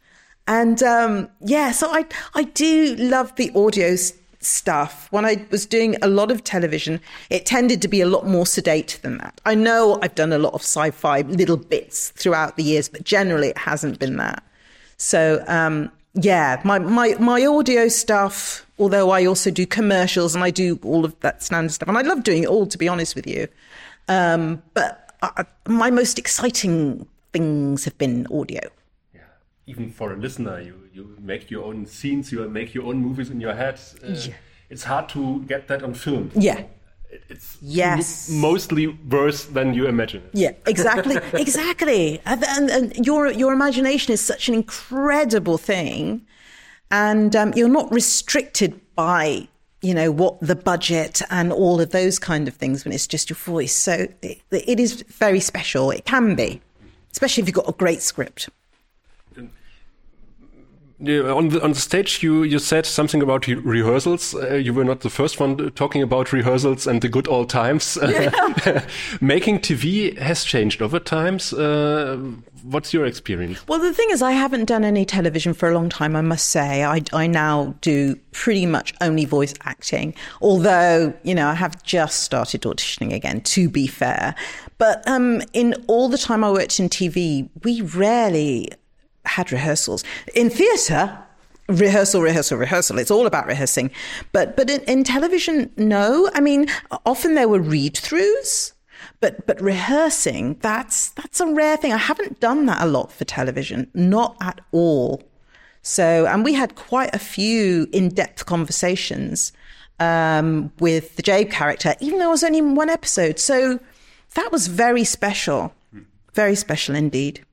And um, yeah, so I I do love the audio s- stuff. When I was doing a lot of television, it tended to be a lot more sedate than that. I know I've done a lot of sci-fi little bits throughout the years, but generally it hasn't been that. So um, yeah, my, my my audio stuff. Although I also do commercials and I do all of that standard stuff, and I love doing it all. To be honest with you, um, but uh, my most exciting things have been audio. Yeah. Even for a listener, you you make your own scenes, you make your own movies in your head. Uh, It's hard to get that on film. Yeah. It's Yes. mostly worse than you imagine. Yeah, exactly, exactly. And, and, and your your imagination is such an incredible thing, and um, you're not restricted by you know what the budget and all of those kind of things when it's just your voice. So it, it is very special. It can be, especially if you've got a great script. Yeah, on the on the stage, you you said something about re rehearsals. Uh, you were not the first one talking about rehearsals and the good old times. Yeah. Making TV has changed over times. Uh, what's your experience? Well, the thing is, I haven't done any television for a long time. I must say, I I now do pretty much only voice acting. Although you know, I have just started auditioning again. To be fair, but um, in all the time I worked in TV, we rarely had rehearsals. In theatre, rehearsal, rehearsal, rehearsal. It's all about rehearsing. But but in, in television, no. I mean, often there were read throughs. But but rehearsing, that's that's a rare thing. I haven't done that a lot for television, not at all. So and we had quite a few in-depth conversations um, with the Jabe character, even though it was only one episode. So that was very special, very special indeed.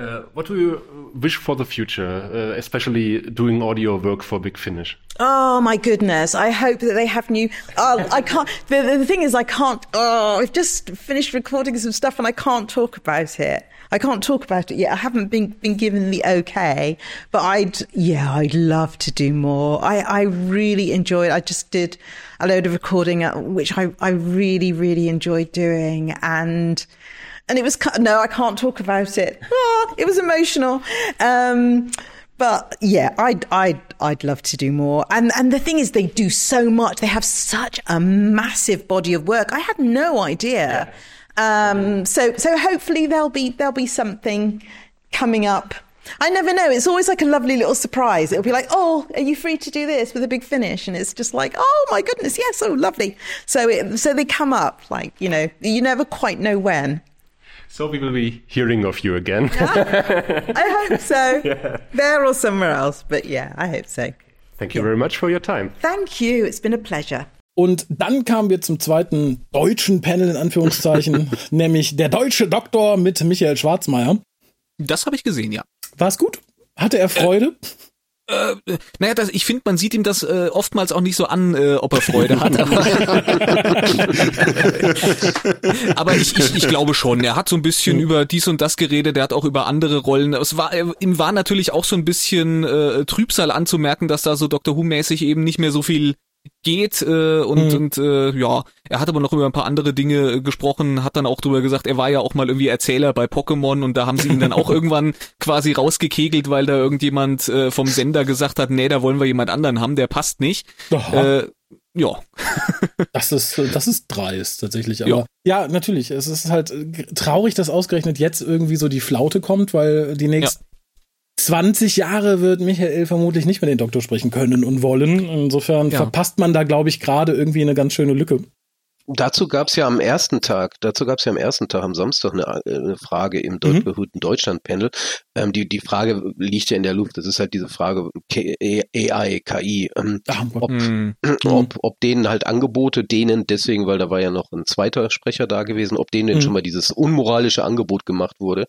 Uh, what do you wish for the future, uh, especially doing audio work for Big Finish? Oh my goodness! I hope that they have new. Oh, I can't. The, the thing is, I can't. Oh, I've just finished recording some stuff and I can't talk about it. I can't talk about it yet. I haven't been been given the okay, but I'd yeah, I'd love to do more. I I really enjoyed. I just did a load of recording, uh, which I I really really enjoyed doing, and and it was no, I can't talk about it. Oh, it was emotional. Um, but yeah, I'd I'd I'd love to do more. And and the thing is, they do so much. They have such a massive body of work. I had no idea. Um, so so hopefully there'll be there'll be something coming up. I never know. It's always like a lovely little surprise. It'll be like, oh, are you free to do this with a big finish? And it's just like, oh my goodness, yes, oh lovely. So it, so they come up like you know you never quite know when. So we will be hearing of you again. Yeah, I hope so. Yeah. There or somewhere else, but yeah, I hope so. Thank you yeah. very much for your time. Thank you. It's been a pleasure. Und dann kamen wir zum zweiten deutschen Panel in Anführungszeichen, nämlich der deutsche Doktor mit Michael Schwarzmeier. Das habe ich gesehen, ja. War es gut? Hatte er Freude? Äh, äh, naja, das, ich finde, man sieht ihm das äh, oftmals auch nicht so an, äh, ob er Freude hat. Aber, ich, ich, ich glaube schon, er hat so ein bisschen mhm. über dies und das geredet, er hat auch über andere Rollen. Es war, ihm war natürlich auch so ein bisschen äh, Trübsal anzumerken, dass da so Dr. Who-mäßig eben nicht mehr so viel geht äh, und mhm. und äh, ja, er hat aber noch über ein paar andere Dinge äh, gesprochen, hat dann auch drüber gesagt, er war ja auch mal irgendwie Erzähler bei Pokémon und da haben sie ihn dann auch irgendwann quasi rausgekegelt, weil da irgendjemand äh, vom Sender gesagt hat, nee, da wollen wir jemand anderen haben, der passt nicht. Äh, ja. das ist das ist dreist tatsächlich, aber ja. ja, natürlich, es ist halt traurig, dass ausgerechnet jetzt irgendwie so die Flaute kommt, weil die nächsten 20 Jahre wird Michael vermutlich nicht mehr den Doktor sprechen können und wollen. Insofern ja. verpasst man da, glaube ich, gerade irgendwie eine ganz schöne Lücke. Dazu gab es ja am ersten Tag, dazu gab es ja am ersten Tag, am Samstag, eine, eine Frage im dort mhm. Deutschland-Panel. Ähm, die, die Frage liegt ja in der Luft. Das ist halt diese Frage AI, KI. Ähm, ob, mhm. ob, ob denen halt Angebote, denen deswegen, weil da war ja noch ein zweiter Sprecher da gewesen, ob denen mhm. schon mal dieses unmoralische Angebot gemacht wurde,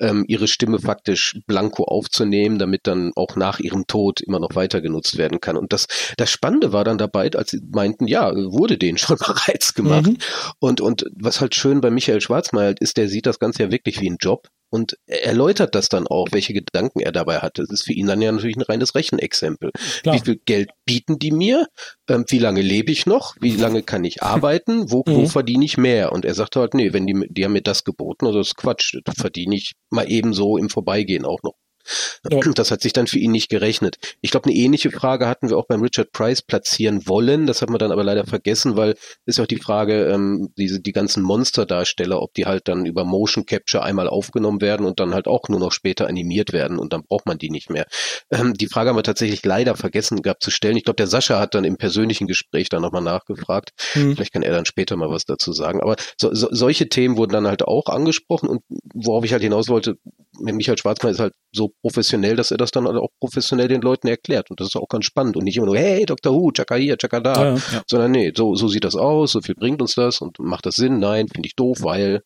ähm, ihre Stimme faktisch blanko aufzunehmen, damit dann auch nach ihrem Tod immer noch weiter genutzt werden kann. Und das, das Spannende war dann dabei, als sie meinten, ja, wurde denen schon bereits gemacht. Mhm. Und, und was halt schön bei Michael Schwarzmeier ist, der sieht das Ganze ja wirklich wie ein Job und erläutert das dann auch, welche Gedanken er dabei hatte. Das ist für ihn dann ja natürlich ein reines Rechenexempel. Klar. Wie viel Geld bieten die mir? Ähm, wie lange lebe ich noch? Wie lange kann ich arbeiten? Wo, wo mhm. verdiene ich mehr? Und er sagte halt, nee, wenn die, die haben mir das geboten, also das ist Quatsch, das verdiene ich mal eben so im Vorbeigehen auch noch. Ja. Das hat sich dann für ihn nicht gerechnet. Ich glaube, eine ähnliche Frage hatten wir auch beim Richard Price platzieren wollen. Das hat man dann aber leider vergessen, weil ist ja auch die Frage, ähm, diese, die ganzen Monsterdarsteller, ob die halt dann über Motion Capture einmal aufgenommen werden und dann halt auch nur noch später animiert werden und dann braucht man die nicht mehr. Ähm, die Frage haben wir tatsächlich leider vergessen gehabt zu stellen. Ich glaube, der Sascha hat dann im persönlichen Gespräch dann nochmal nachgefragt. Mhm. Vielleicht kann er dann später mal was dazu sagen. Aber so, so, solche Themen wurden dann halt auch angesprochen und worauf ich halt hinaus wollte, Michael Schwarzmann ist halt so professionell, dass er das dann auch professionell den Leuten erklärt. Und das ist auch ganz spannend. Und nicht immer nur, hey, Dr. Who, Chaka hier, Chaka da. Ja, ja. Sondern nee, so, so sieht das aus, so viel bringt uns das und macht das Sinn? Nein, finde ich doof, weil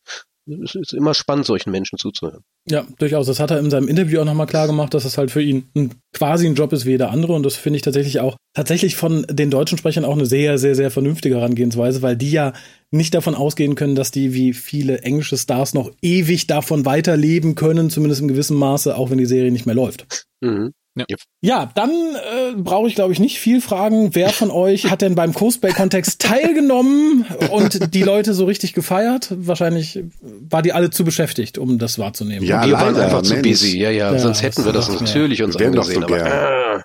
es ist immer spannend, solchen Menschen zuzuhören. Ja, durchaus. Das hat er in seinem Interview auch nochmal klar gemacht, dass es halt für ihn ein, quasi ein Job ist wie jeder andere. Und das finde ich tatsächlich auch, tatsächlich von den deutschen Sprechern auch eine sehr, sehr, sehr vernünftige Herangehensweise, weil die ja nicht davon ausgehen können, dass die wie viele englische Stars noch ewig davon weiterleben können, zumindest im gewissen Maße, auch wenn die Serie nicht mehr läuft. Mhm. Ja. Ja, dann äh, brauche ich, glaube ich, nicht viel fragen. Wer von euch hat denn beim Coast Bay Kontext teilgenommen und die Leute so richtig gefeiert? Wahrscheinlich war die alle zu beschäftigt, um das wahrzunehmen. Ja, wir waren einfach zu busy, ja, ja, Ja, sonst hätten wir das natürlich uns Wir angesehen. so aber,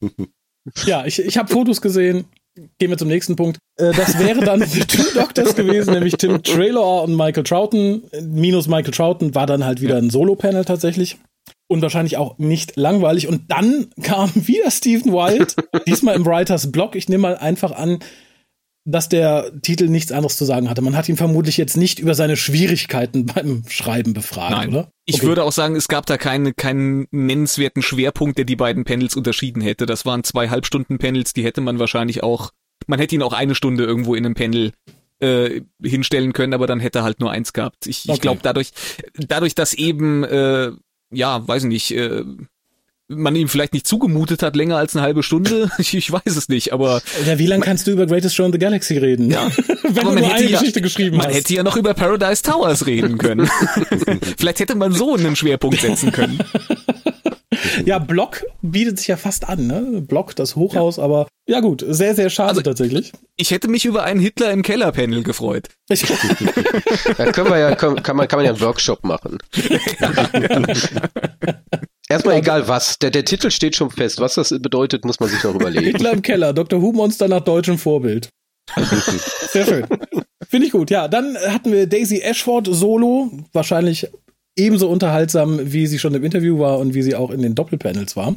äh, Ja, ich, ich habe Fotos gesehen. Gehen wir zum nächsten Punkt. Äh, das wäre dann die Two Doctors gewesen, nämlich Tim Traylor und Michael Troughton. Minus Michael Troughton war dann halt wieder ein Solo-Panel tatsächlich. Und wahrscheinlich auch nicht langweilig. Und dann kam wieder Stephen White, diesmal im Writers Block. Ich nehme mal einfach an, dass der Titel nichts anderes zu sagen hatte. Man hat ihn vermutlich jetzt nicht über seine Schwierigkeiten beim Schreiben befragt, Nein. oder? Ich Okay. würde auch sagen, es gab da keine, keinen nennenswerten Schwerpunkt, der die beiden Panels unterschieden hätte. Das waren zwei Halbstunden-Panels, die hätte man wahrscheinlich auch, man hätte ihn auch eine Stunde irgendwo in einem Panel äh, hinstellen können, aber dann hätte er halt nur eins gehabt. Ich, Okay. ich glaube, dadurch, dadurch, dass eben, äh, ja, weiß ich nicht, äh, man ihm vielleicht nicht zugemutet hat, länger als eine halbe Stunde, ich, ich weiß es nicht, aber Ja, wie lange kannst du über Greatest Show in the Galaxy reden? Ja. Wenn Aber du man nur hätte eine ja- Geschichte geschrieben man hast. hätte ja noch über Paradise Towers reden können. vielleicht hätte man so einen Schwerpunkt setzen können. Ja, Block bietet sich ja fast an, ne? Block, das Hochhaus, aber ja gut, sehr, sehr schade Also- tatsächlich. Ich hätte mich über einen Hitler im Keller-Panel gefreut. Ich, Da können wir ja, kann, kann man, kann man ja einen Workshop machen. Erstmal egal was. Der, der Titel steht schon fest. Was das bedeutet, muss man sich noch überlegen. Hitler im Keller, Dr. Who-Monster nach deutschem Vorbild. Sehr schön. Finde ich gut. Ja, dann hatten wir Daisy Ashford solo, wahrscheinlich ebenso unterhaltsam, wie sie schon im Interview war und wie sie auch in den Doppelpanels war.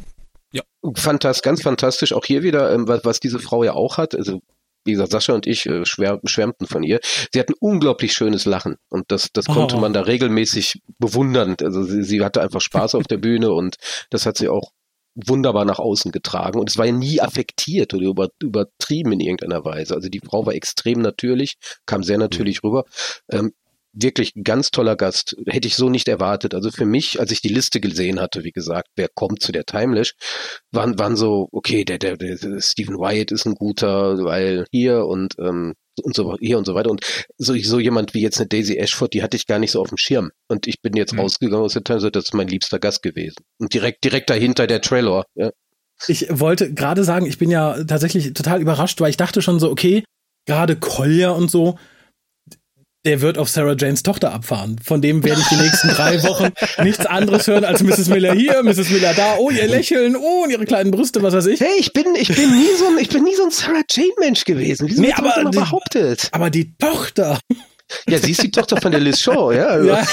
Fantastisch, ganz fantastisch. Auch hier wieder, ähm, was, was diese Frau ja auch hat. Also, wie gesagt, Sascha und ich äh, schwär, schwärmten von ihr. Sie hat ein unglaublich schönes Lachen. Und das, das konnte Oh. man da regelmäßig bewundern. Also, sie, sie hatte einfach Spaß auf der Bühne und das hat sie auch wunderbar nach außen getragen. Und es war ja nie affektiert oder über, übertrieben in irgendeiner Weise. Also, die Frau war extrem natürlich, kam sehr natürlich rüber. Ähm, wirklich ein ganz toller Gast. Hätte ich so nicht erwartet. Also für mich, als ich die Liste gesehen hatte, wie gesagt, wer kommt zu der Timelash, waren, waren so, okay, der, der, der Stephen Wyatt ist ein guter, weil hier und, ähm, und so hier und so weiter. Und so, so jemand wie jetzt eine Daisy Ashford, die hatte ich gar nicht so auf dem Schirm. Und ich bin jetzt Mhm. rausgegangen aus der Timeline, das ist mein liebster Gast gewesen. Und direkt, direkt dahinter der Trailer. Ja. Ich wollte gerade sagen, ich bin ja tatsächlich total überrascht, weil ich dachte schon so, okay, gerade Collier und so, der wird auf Sarah Janes Tochter abfahren. Von dem werde ich die nächsten drei Wochen nichts anderes hören als Mrs. Miller hier, Mrs. Miller da, oh, ihr Lächeln, oh, und ihre kleinen Brüste, was weiß ich. Hey, ich bin, ich bin nie so ein, ich bin nie so ein Sarah Jane Mensch gewesen. Wieso Nee, das aber immer die- behauptet? Aber die Tochter. Ja, sie ist die Tochter von der Liz Shaw, ja. Ja.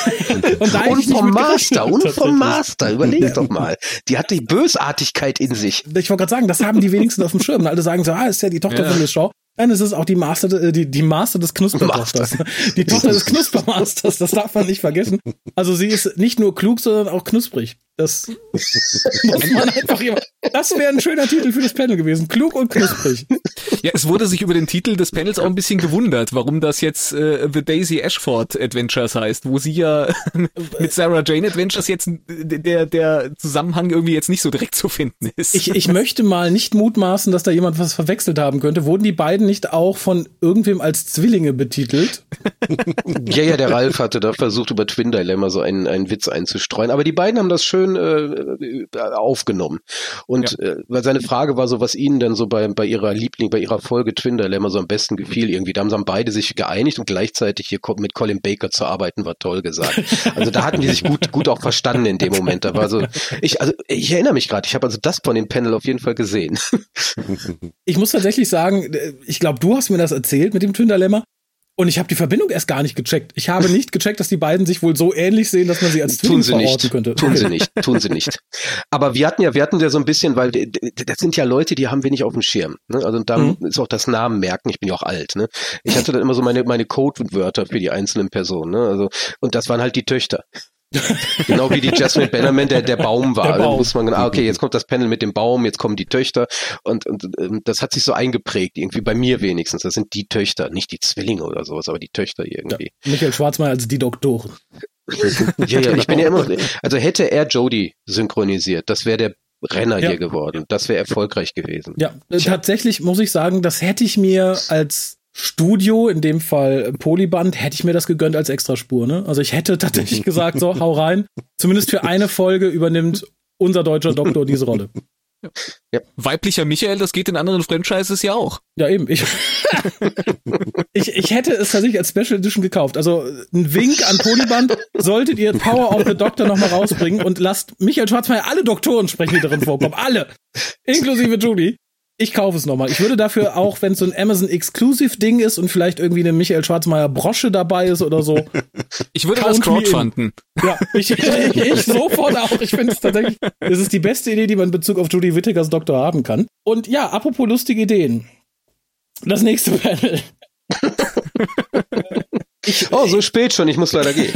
Und Und vom Master, und vom. Master. Überleg doch mal. Die hat die Bösartigkeit in sich. Ich wollte gerade sagen, das haben die wenigsten auf dem Schirm. Alle sagen so, ah, ist ja die Tochter Ja. von Liz Shaw. Nein, es ist auch die Master, äh, die, die Master des Knuspertochters. Die Tochter des Knuspermasters, das darf man nicht vergessen. Also sie ist nicht nur klug, sondern auch knusprig. Das muss man einfach immer. Das wäre ein schöner Titel für das Panel gewesen. Klug und knusprig. Ja, es wurde sich über den Titel des Panels auch ein bisschen gewundert, warum das jetzt äh, The Daisy Ashford Adventures heißt, wo sie ja mit Sarah Jane Adventures jetzt äh, der, der Zusammenhang irgendwie jetzt nicht so direkt zu finden ist. Ich, ich möchte mal nicht mutmaßen, dass da jemand was verwechselt haben könnte. Wurden die beiden nicht auch von irgendwem als Zwillinge betitelt? Ja, ja, der Ralf hatte da versucht, über Twin Dilemma so einen, einen Witz einzustreuen. Aber die beiden haben das schön äh, aufgenommen. Und äh, weil seine Frage war so, was ihnen denn so bei, bei ihrer Liebling, bei ihrer Folge Twin Dilemma so am besten gefiel irgendwie. Da haben sie haben beide sich geeinigt und gleichzeitig hier mit Colin Baker zu arbeiten, war toll gesagt. Also da hatten die sich gut, gut auch verstanden in dem Moment. Da war so, ich, also ich erinnere mich gerade, ich habe also das von dem Panel auf jeden Fall gesehen. Ich muss tatsächlich sagen, ich glaube, du hast mir das erzählt mit dem Twin Dilemma. Und ich habe die Verbindung erst gar nicht gecheckt. Ich habe nicht gecheckt, dass die beiden sich wohl so ähnlich sehen, dass man sie als Tun Zwilling sie verorten nicht. könnte. Tun sie Okay. nicht. Tun sie nicht. Aber wir hatten ja, wir hatten ja so ein bisschen, weil das sind ja Leute, die haben wenig auf dem Schirm. Ne? Also da Mhm. ist auch das Namen merken. Ich bin ja auch alt. Ne? Ich hatte dann immer so meine meine Codewörter für die einzelnen Personen. Ne? Also und das waren halt die Töchter. Genau wie die Jasmine Bannerman der, der Baum war. Der Baum. Da muss man, ah, okay, jetzt kommt das Panel mit dem Baum, jetzt kommen die Töchter und, und ähm, das hat sich so eingeprägt, irgendwie bei mir wenigstens. Das sind die Töchter, nicht die Zwillinge oder sowas, aber die Töchter irgendwie. Michael Schwarzmeier als die Doktoren. Ja, ja, ich bin ja immer also hätte er Jodie synchronisiert, das wäre der Renner Ja. hier geworden. Das wäre erfolgreich gewesen. Ja, äh, tatsächlich muss ich sagen, das hätte ich mir als Studio, in dem Fall Polyband, hätte ich mir das gegönnt als Extraspur. Ne? Also ich hätte tatsächlich gesagt, so, hau rein. Zumindest für eine Folge übernimmt unser deutscher Doktor diese Rolle. Weiblicher Michael, das geht in anderen Franchises ja auch. Ja, eben. Ich, ich, ich hätte es tatsächlich als Special Edition gekauft. Also ein Wink an Polyband, solltet ihr Power of the Doctor nochmal rausbringen und lasst Michael Schwarzmeier alle Doktoren sprechen, die darin vorkommen. Alle. Inklusive Julie. Ich kaufe es nochmal. Ich würde dafür auch, wenn es so ein Amazon Exclusive Ding ist und vielleicht irgendwie eine Michael Schwarzmeier Brosche dabei ist oder so. Ich würde das crowdfunden. Ja, ich, ich, ich sofort auch. Ich finde es tatsächlich, es ist die beste Idee, die man in Bezug auf Judy Whittakers Doktor haben kann. Und ja, apropos lustige Ideen. Das nächste Panel. Oh, so spät schon, ich muss leider gehen.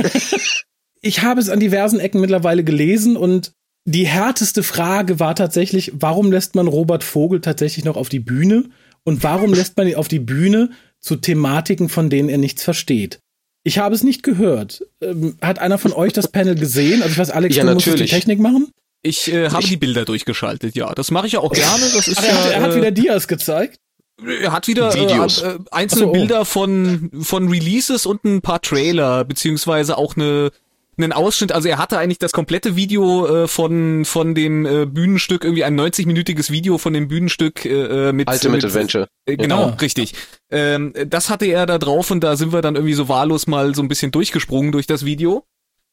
Ich habe es an diversen Ecken mittlerweile gelesen und die härteste Frage war tatsächlich, warum lässt man Robert Vogel tatsächlich noch auf die Bühne und warum lässt man ihn auf die Bühne zu Thematiken, von denen er nichts versteht? Ich habe es nicht gehört. Ähm, hat einer von euch das Panel gesehen? Also ich weiß, Alex, Ja, du musst die. Technik machen. Ich äh, habe die Bilder durchgeschaltet, ja. Das mache ich ja auch gerne. Das ist Ach, er, hat, ja, er hat äh, wieder Dias gezeigt. Er hat wieder äh, Videos. äh, einzelne so, oh. Bilder von, von Releases und ein paar Trailer, beziehungsweise auch eine, einen Ausschnitt. Also er hatte eigentlich das komplette Video äh, von, von dem äh, Bühnenstück, irgendwie ein 90-minütiges Video von dem Bühnenstück äh, mit Ultimate mit, Adventure. Äh, genau, Ja. richtig. Ähm, das hatte er da drauf und da sind wir dann irgendwie so wahllos mal so ein bisschen durchgesprungen durch das Video.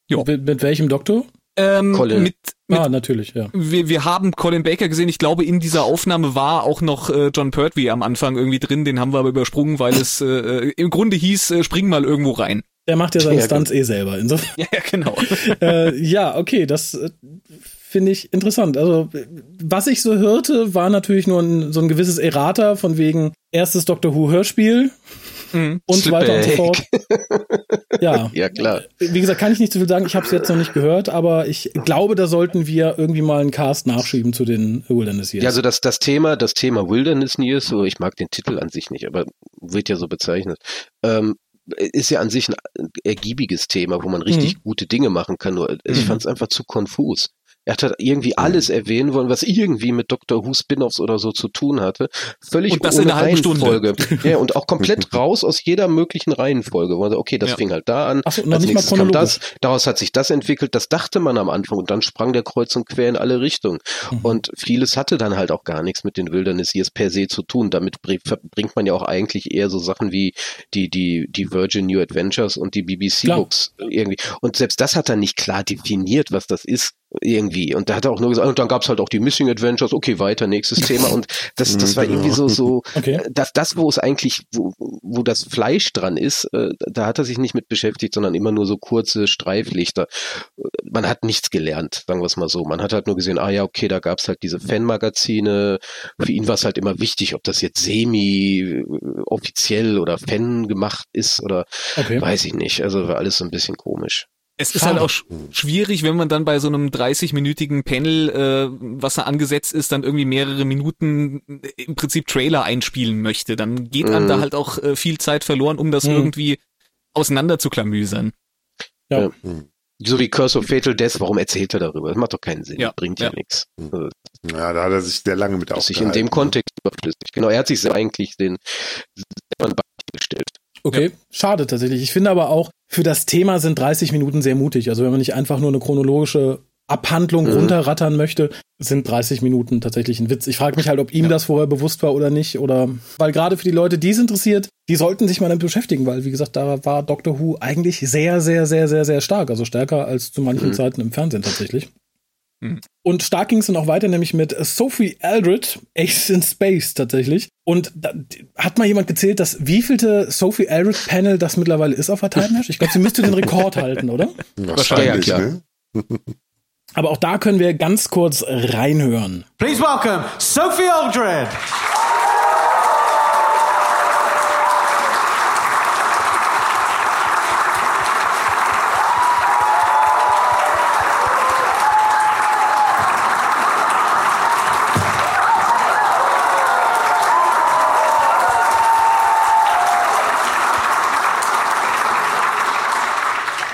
Jo. Mit, mit welchem Doktor? Ähm, Colin. Mit, mit Ah, natürlich, ja. wir, wir haben Colin Baker gesehen. Ich glaube, in dieser Aufnahme war auch noch äh, John Pertwee am Anfang irgendwie drin. Den haben wir aber übersprungen, weil es äh, äh, im Grunde hieß, äh, spring mal irgendwo rein. Der macht ja seine Ja, Stunts eh selber. Insofern. Ja, ja genau. äh, ja, okay, das äh, finde ich interessant. Also, was ich so hörte, war natürlich nur ein, so ein gewisses Errata von wegen erstes Doctor Who Hörspiel Mhm. und so weiter und so fort. Ja, Ja, klar. wie gesagt, kann ich nicht so viel sagen. Ich habe es jetzt noch nicht gehört, aber ich glaube, da sollten wir irgendwie mal einen Cast nachschieben zu den Wilderness Years. Ja, also das, das Thema, das Thema Wilderness Years, so ich mag den Titel an sich nicht, aber wird ja so bezeichnet, ähm, ist ja an sich ein ergiebiges Thema, wo man richtig gute Dinge machen kann. Nur ich Mhm. fand es einfach zu konfus. Er hat irgendwie alles erwähnen wollen, was irgendwie mit Doctor Who Spin-offs oder so zu tun hatte. Völlig Und das ohne in einer halben Stunde. Reihenfolge. Ja, und auch komplett raus aus jeder möglichen Reihenfolge. Okay, das Ja. fing halt da an. Ach so, noch als nächstes kam das, daraus hat sich das entwickelt, das dachte man am Anfang und dann sprang der kreuz und quer in alle Richtungen. Mhm. Und vieles hatte dann halt auch gar nichts mit den Wilderness Years per se zu tun. Damit br- verbringt man ja auch eigentlich eher so Sachen wie die, die, die Virgin New Adventures und die BBC. Books irgendwie. Und selbst das hat er nicht klar definiert, was das ist irgendwie. Und da hat er auch nur gesagt, und dann gab's halt auch die Missing Adventures, okay, weiter, nächstes Thema. Und das, das war irgendwie so, so, Okay. das, das, wo es eigentlich, wo, wo das Fleisch dran ist, äh, da hat er sich nicht mit beschäftigt, sondern immer nur so kurze Streiflichter. Man hat nichts gelernt, sagen wir es mal so. Man hat halt nur gesehen, ah ja, okay, da gab's halt diese Fanmagazine. Für ihn war es halt immer wichtig, ob das jetzt semi-offiziell oder Fan gemacht ist oder Okay. weiß ich nicht. Also war alles so ein bisschen komisch. Es ist Schade. halt auch sch schwierig, wenn man dann bei so einem 30-minütigen Panel, äh, was da angesetzt ist, dann irgendwie mehrere Minuten äh, im Prinzip Trailer einspielen möchte. Dann geht einem Mhm. da halt auch äh, viel Zeit verloren, um das Mhm. irgendwie auseinander zu klamüsern. Ja. Ja. So wie Curse of Fatal Death, warum erzählt er darüber? Das macht doch keinen Sinn, Ja, bringt ja, ja. nichts. Also, Ja, da hat er sich sehr lange mit das sich in aufgehalten. dem Kontext überflüssig. Genau, er hat sich eigentlich den selber gestellt. Okay, schade tatsächlich. Ich finde aber auch, für das Thema sind 30 Minuten sehr mutig. Also wenn man nicht einfach nur eine chronologische Abhandlung Mhm. runterrattern möchte, sind 30 Minuten tatsächlich ein Witz. Ich frage mich halt, ob ihm das vorher bewusst war oder nicht. Oder weil gerade für die Leute, die es interessiert, die sollten sich mal damit beschäftigen, weil wie gesagt, da war Doctor Who eigentlich sehr, sehr, sehr, sehr, sehr stark. Also stärker als zu manchen Mhm. Zeiten im Fernsehen tatsächlich. Mhm. Und stark ging es dann auch weiter, nämlich mit Sophie Aldred, Ace in Space tatsächlich. Und da, hat mal jemand gezählt, dass wievielte Sophie Aldred Panel das mittlerweile ist auf der Time Hash? Ich glaube, sie müsste den Rekord halten, oder? Wahrscheinlich, Ja, ne? Aber auch da können wir ganz kurz reinhören. Please welcome Sophie Aldred.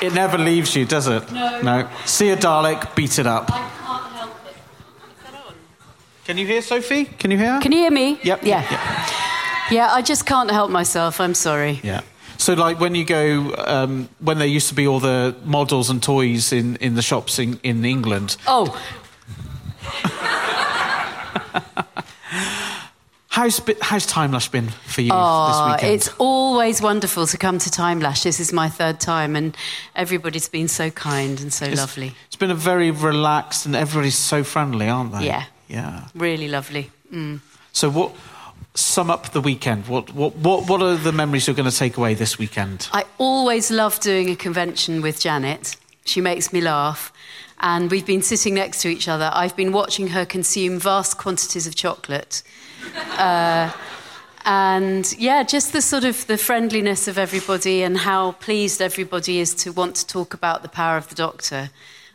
It never leaves you, does it? No. No. See a Dalek, beat it up. I can't help it. Can you hear Sophie? Can you hear? Can you hear me? Yep. Yeah. Yeah, I just can't help myself. I'm sorry. Yeah. So, like when you go, um, when there used to be all the models and toys in, in the shops in, in England, Oh, how's how's Time Lash been for you oh this weekend? it's always wonderful to come to Time Lash. This is my third time, and everybody's been so kind and so It's- lovely. It's been a very relaxed and everybody's so friendly, aren't they? Yeah. Yeah. Really lovely. Mm. So, what sum up the weekend? What what what what are the memories you're going to take away this weekend? I always love doing a convention with Janet. She makes me laugh. And we've been sitting next to each other. I've been watching her consume vast quantities of chocolate. Uh, and yeah, just the sort of the friendliness of everybody and how pleased everybody is to want to talk about the power of the doctor.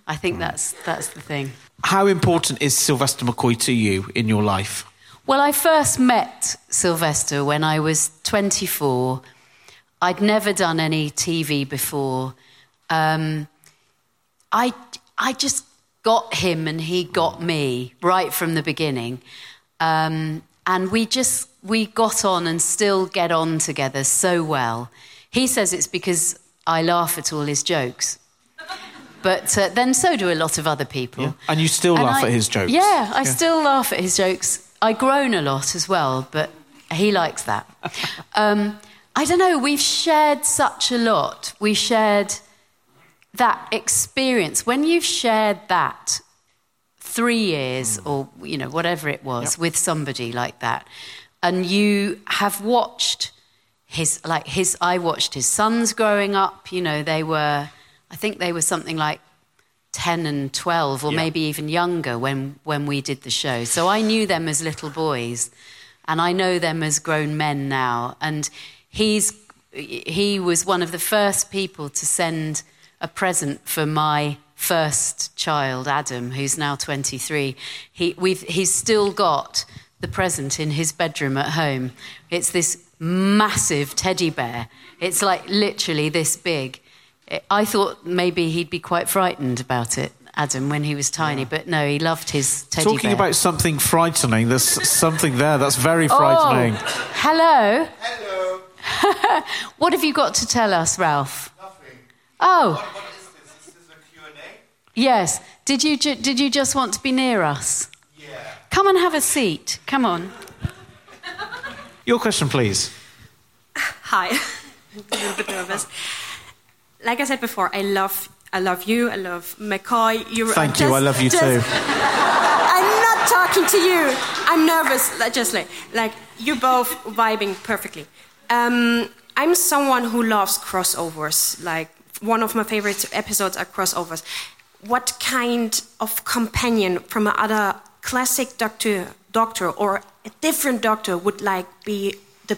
I think that's, that's the thing. How important is Sylvester McCoy to you in your life? Well, I first met Sylvester when I was 24. I'd never done any TV before. Um, I, I just got him and he got me right from the beginning. Um, and we just, we got on and still get on together so well. He says it's because I laugh at all his jokes. But uh, then so do a lot of other people. And you still And laugh I- at his jokes. Yeah, I still laugh at his jokes. I groan a lot as well, but he likes that. um, I don't know, we've shared such a lot. We shared that experience. When you've shared that three years mm. or, you know, whatever it was with somebody like that, and you have watched his, like his, I watched his sons growing up, you know, they were, I think they were something like 10 and 12 or Yeah. maybe even younger when, when we did the show. So I knew them as little boys and I know them as grown men now. And he's, he was one of the first people to send a present for my first child, Adam, who's now 23. He, we've, he's still got the present in his bedroom at home. It's this massive teddy bear. It's like literally this big. I thought maybe he'd be quite frightened about it, Adam, when he was tiny, but no, he loved his teddy Talking bear. Talking about something frightening, there's something there that's very frightening. Oh, hello. Hello. what have you got to tell us, Ralph? Nothing. Oh. Yes. Did you ju- did you just want to be near us? Yeah. Come and have a seat. Come on. Your question, please. Hi. I'm a little bit nervous. Like I said before, I love I love you. I love McCoy. You're Thank you. I love you just- too. I'm not talking to you. I'm nervous. like, Just like like you're both vibing perfectly. Um, I'm someone who loves crossovers. Like one of my favorite episodes are crossovers. What kind of companion from another classic Doctor Doctor or a different Doctor would like be the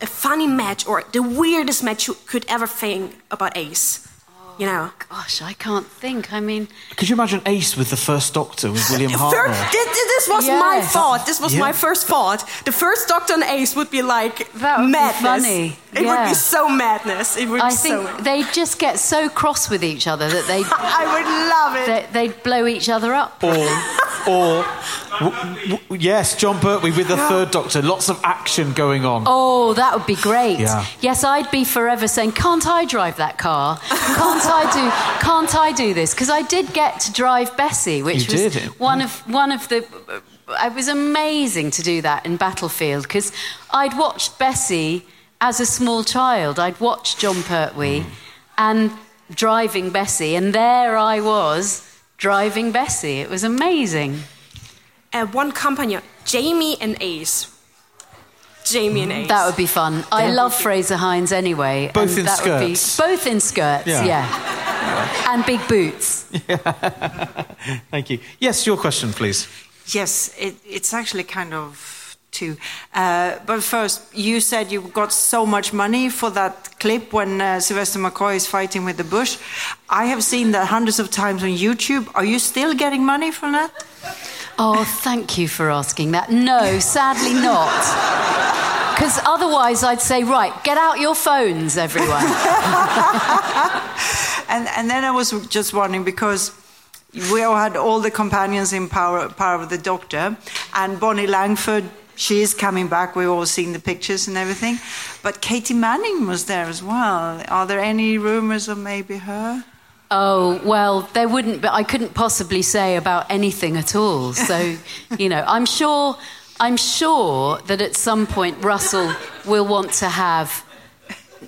a funny match or the weirdest match you could ever think about Ace? You know. Gosh, I can't think. I mean, Could you imagine Ace with the first Doctor with William Fir- Hartnell? thi- thi- this was my thought. This was Yeah. my first thought. The first Doctor and Ace would be like That would be funny. It would be so madness. It would I be think so. they just get so cross with each other that they I would love it. they they'd blow each other up. Or, or w- w- yes, John Pertwee with the third Doctor. Lots of action going on. Oh, that would be great. Yeah. Yes, I'd be forever saying, "Can't I drive that car? Can't I do? Can't I do this?" Because I did get to drive Bessie, which You was did. one of one of the. It was amazing to do that in Battlefield because I'd watched Bessie as a small child. I'd watched John Pertwee Mm. and driving Bessie, and there I was driving Bessie. It was amazing. Uh, one company, Jamie and Ace. Jamie and Ace. That would be fun. I love Fraser Hines anyway. Both and in that would be- skirts. both in skirts, Yeah. yeah. And big boots. Yeah. Thank you. Yes, your question, please. Yes, it, it's actually kind of two. Uh, but first, you said you got so much money for that clip when uh, Sylvester McCoy is fighting with the bush. I have seen that hundreds of times on YouTube. Are you still getting money from that? Oh, thank you for asking that. No, sadly not. Because otherwise I'd say, right, get out your phones, everyone. and and then I was just wondering because we all had all the companions in power power of the Doctor, and Bonnie Langford. She is coming back. We've all seen the pictures and everything, but Katie Manning was there as well. Are there any rumors of maybe her? Oh, well, there wouldn't be, I couldn't possibly say about anything at all. So, you know, I'm sure, I'm sure that at some point Russell will want to have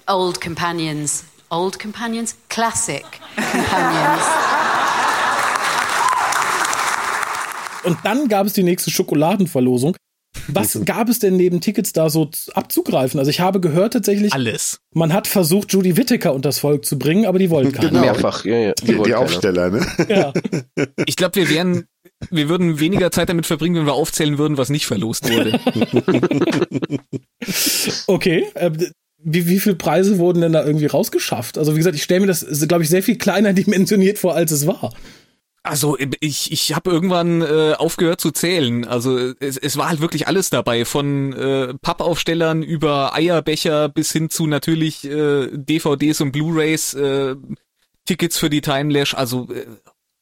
old companions, old companions, classic companions. Und dann gab es die nächste Schokoladenverlosung. Was gab es denn neben Tickets da so abzugreifen? Also ich habe gehört tatsächlich, alles. Man hat versucht, Judy Whittaker unters Volk zu bringen, aber die wollten keiner. Genau. Mehrfach, ja, ja. Die, die, die Aufsteller, ne? Ja. Ich glaube, wir wären, wir würden weniger Zeit damit verbringen, wenn wir aufzählen würden, was nicht verlost wurde. okay. Äh, wie, wie viele Preise wurden denn da irgendwie rausgeschafft? Also wie gesagt, ich stelle mir das, glaube ich, sehr viel kleiner dimensioniert vor, als es war. Also ich, ich habe irgendwann äh, aufgehört zu zählen. Also es, es war halt wirklich alles dabei, von äh, Pappaufstellern über Eierbecher bis hin zu natürlich äh, DVDs und Blu-rays, äh, Tickets für die Timelash. Also äh,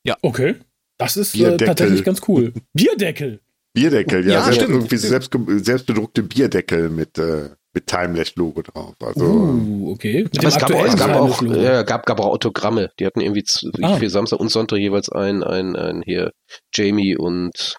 ja. Okay, das ist äh, tatsächlich ganz cool. Bierdeckel. Bierdeckel, ja, Ja, selbst, stimmt. irgendwie selbst, selbstbedruckte Bierdeckel mit äh, mit Timelash-Logo drauf. Also Uh, okay. Mit Aber es gab, auch, es gab, auch, ja, gab, gab auch Autogramme. Die hatten irgendwie Ah. für Samstag und Sonntag jeweils ein, ein, ein hier Jamie und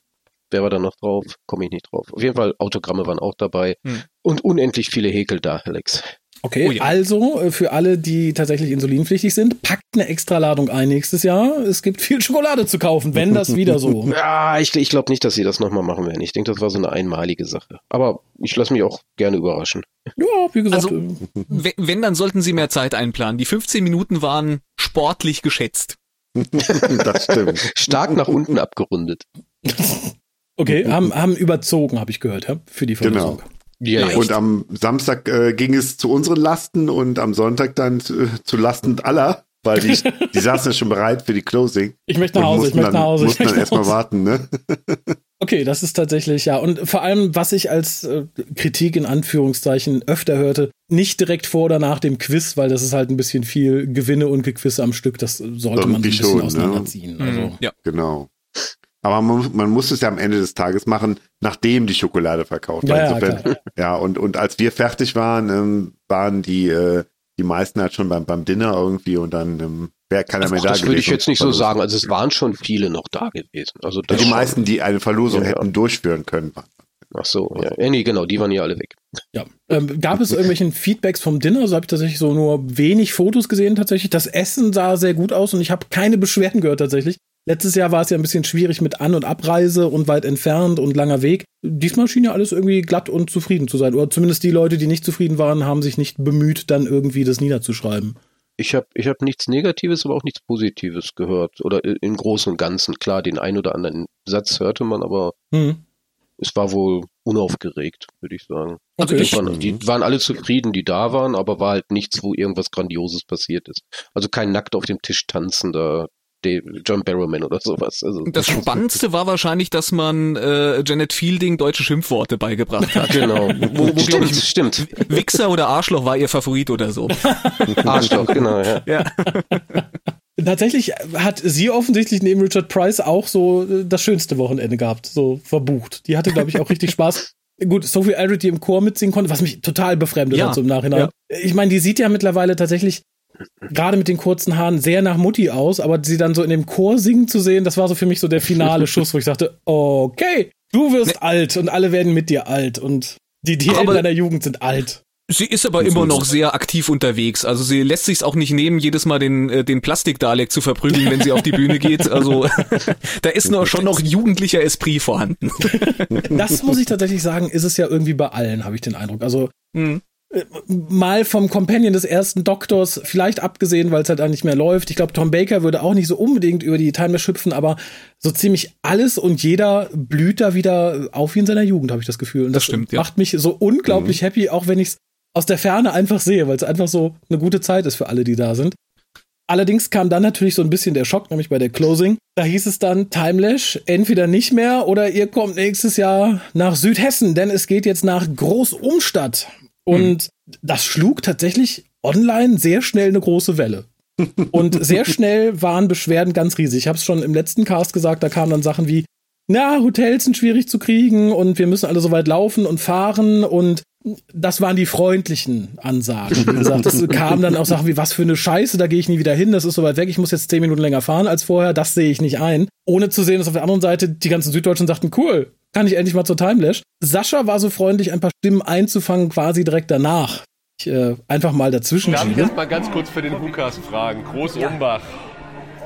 wer war da noch drauf? Komme ich nicht drauf. Auf jeden Fall Autogramme waren auch dabei. Hm. Und unendlich viele Häkel da, Alex. Okay, Oh ja. also äh, für alle, die tatsächlich insulinpflichtig sind, packt eine Extraladung ein nächstes Jahr. Es gibt viel Schokolade zu kaufen, wenn das wieder so. Ja, ich, ich glaube nicht, dass sie das nochmal machen werden. Ich denke, das war so eine einmalige Sache. Aber ich lasse mich auch gerne überraschen. Ja, wie gesagt. Also- äh, Wenn, wenn, dann sollten sie mehr Zeit einplanen. Die 15 Minuten waren sportlich geschätzt. das stimmt. Stark nach unten abgerundet. okay, haben, haben überzogen, habe ich gehört, ja, für die Verlosung. Genau. Ja. Und am Samstag äh, ging es zu unseren Lasten und am Sonntag dann zu, zu Lasten aller, weil die, die saßen ja schon bereit für die Closing. Ich möchte nach Hause, ich möchte dann, nach Hause. Ich Mussten möchte dann erstmal warten, ne? Okay, das ist tatsächlich, ja. Und vor allem, was ich als äh, Kritik in Anführungszeichen öfter hörte, nicht direkt vor oder nach dem Quiz, weil das ist halt ein bisschen viel Gewinne und Gequisse am Stück. Das sollte man so ein Irgendwie bisschen schon, ne? auseinanderziehen. Also, Ja. Genau. Aber man, man muss es ja am Ende des Tages machen, nachdem die Schokolade verkauft Ja, war. ja, Insofern- klar. ja und, und als wir fertig waren, ähm, waren die, äh, die meisten halt schon beim, beim Dinner irgendwie und dann ähm, wäre keiner mehr Ach, da das würde ich gewesen jetzt nicht so sagen. Also es waren schon viele noch da gewesen. Also Ja, das die schon. meisten, die eine Verlosung Ja, ja. hätten durchführen können. waren. Ach so, ja. ja. Nee, genau, die waren ja alle weg. ja. Ähm, gab es irgendwelchen Feedbacks vom Dinner? So habe ich tatsächlich so nur wenig Fotos gesehen tatsächlich. Das Essen sah sehr gut aus und ich habe keine Beschwerden gehört tatsächlich. Letztes Jahr war es ja ein bisschen schwierig mit An- und Abreise und weit entfernt und langer Weg. Diesmal schien ja alles irgendwie glatt und zufrieden zu sein. Oder zumindest die Leute, die nicht zufrieden waren, haben sich nicht bemüht, dann irgendwie das niederzuschreiben. Ich habe ich hab nichts Negatives, aber auch nichts Positives gehört. Oder im Großen und Ganzen. Klar, den ein oder anderen Satz hörte man, aber Hm. es war wohl unaufgeregt, würde ich sagen. Okay. Die waren, die waren alle zufrieden, die da waren, aber war halt nichts, wo irgendwas Grandioses passiert ist. Also kein nackt auf dem Tisch tanzender John Barrowman oder sowas. Also, Das Spannendste war wahrscheinlich, dass man äh, Janet Fielding deutsche Schimpfworte beigebracht hat. Genau. Wo, wo stimmt, ich, stimmt. Wichser oder Arschloch war ihr Favorit oder so. Arschloch, genau, ja. Ja. Tatsächlich hat sie offensichtlich neben Richard Price auch so äh, das schönste Wochenende gehabt, so verbucht. Die hatte, glaube ich, auch richtig Spaß. Gut, Sophie Aldred, die im Chor mitsingen konnte, was mich total befremdet Ja, hat so im Nachhinein. Ich meine, die sieht ja mittlerweile tatsächlich gerade mit den kurzen Haaren sehr nach Mutti aus, aber sie dann so in dem Chor singen zu sehen, das war so für mich so der finale Schuss, wo ich dachte, okay, du wirst alt und alle werden mit dir alt und die, die Helden deiner Jugend sind alt. Sie ist aber immer noch sehr aktiv unterwegs. Also sie lässt sich's auch nicht nehmen, jedes Mal den, äh, den Plastik-Dalek zu verprügeln, wenn sie auf die Bühne geht. Also da ist noch schon noch jugendlicher Esprit vorhanden. Das muss ich tatsächlich sagen, ist es ja irgendwie bei allen, habe ich den Eindruck. Also Mhm. Äh, mal vom Companion des ersten Doktors, vielleicht abgesehen, weil es halt dann nicht mehr läuft. Ich glaube, Tom Baker würde auch nicht so unbedingt über die Time Machine hüpfen, aber so ziemlich alles und jeder blüht da wieder auf wie in seiner Jugend, habe ich das Gefühl. Und das, Das stimmt, ja. macht mich so unglaublich happy, auch wenn ich es aus der Ferne einfach sehe, weil es einfach so eine gute Zeit ist für alle, die da sind. Allerdings kam dann natürlich so ein bisschen der Schock, nämlich bei der Closing. Da hieß es dann, Timelash, entweder nicht mehr oder ihr kommt nächstes Jahr nach Südhessen, denn es geht jetzt nach Groß-Umstadt. Und das schlug tatsächlich online sehr schnell eine große Welle. Und sehr schnell waren Beschwerden ganz riesig. Ich habe es schon im letzten Cast gesagt, da kamen dann Sachen wie, na, Hotels sind schwierig zu kriegen und wir müssen alle so weit laufen und fahren und das waren die freundlichen Ansagen. Wie gesagt, es kamen dann auch Sachen wie, was für eine Scheiße, da gehe ich nie wieder hin, das ist so weit weg, ich muss jetzt zehn Minuten länger fahren als vorher, das sehe ich nicht ein. Ohne zu sehen, dass auf der anderen Seite die ganzen Süddeutschen sagten, cool, kann ich endlich mal zur Timelash. Sascha war so freundlich, ein paar Stimmen einzufangen, quasi direkt danach. Ich, äh, einfach mal dazwischen Darf ich jetzt mal ganz kurz für den Hukas fragen? Groß Ja. Umbach.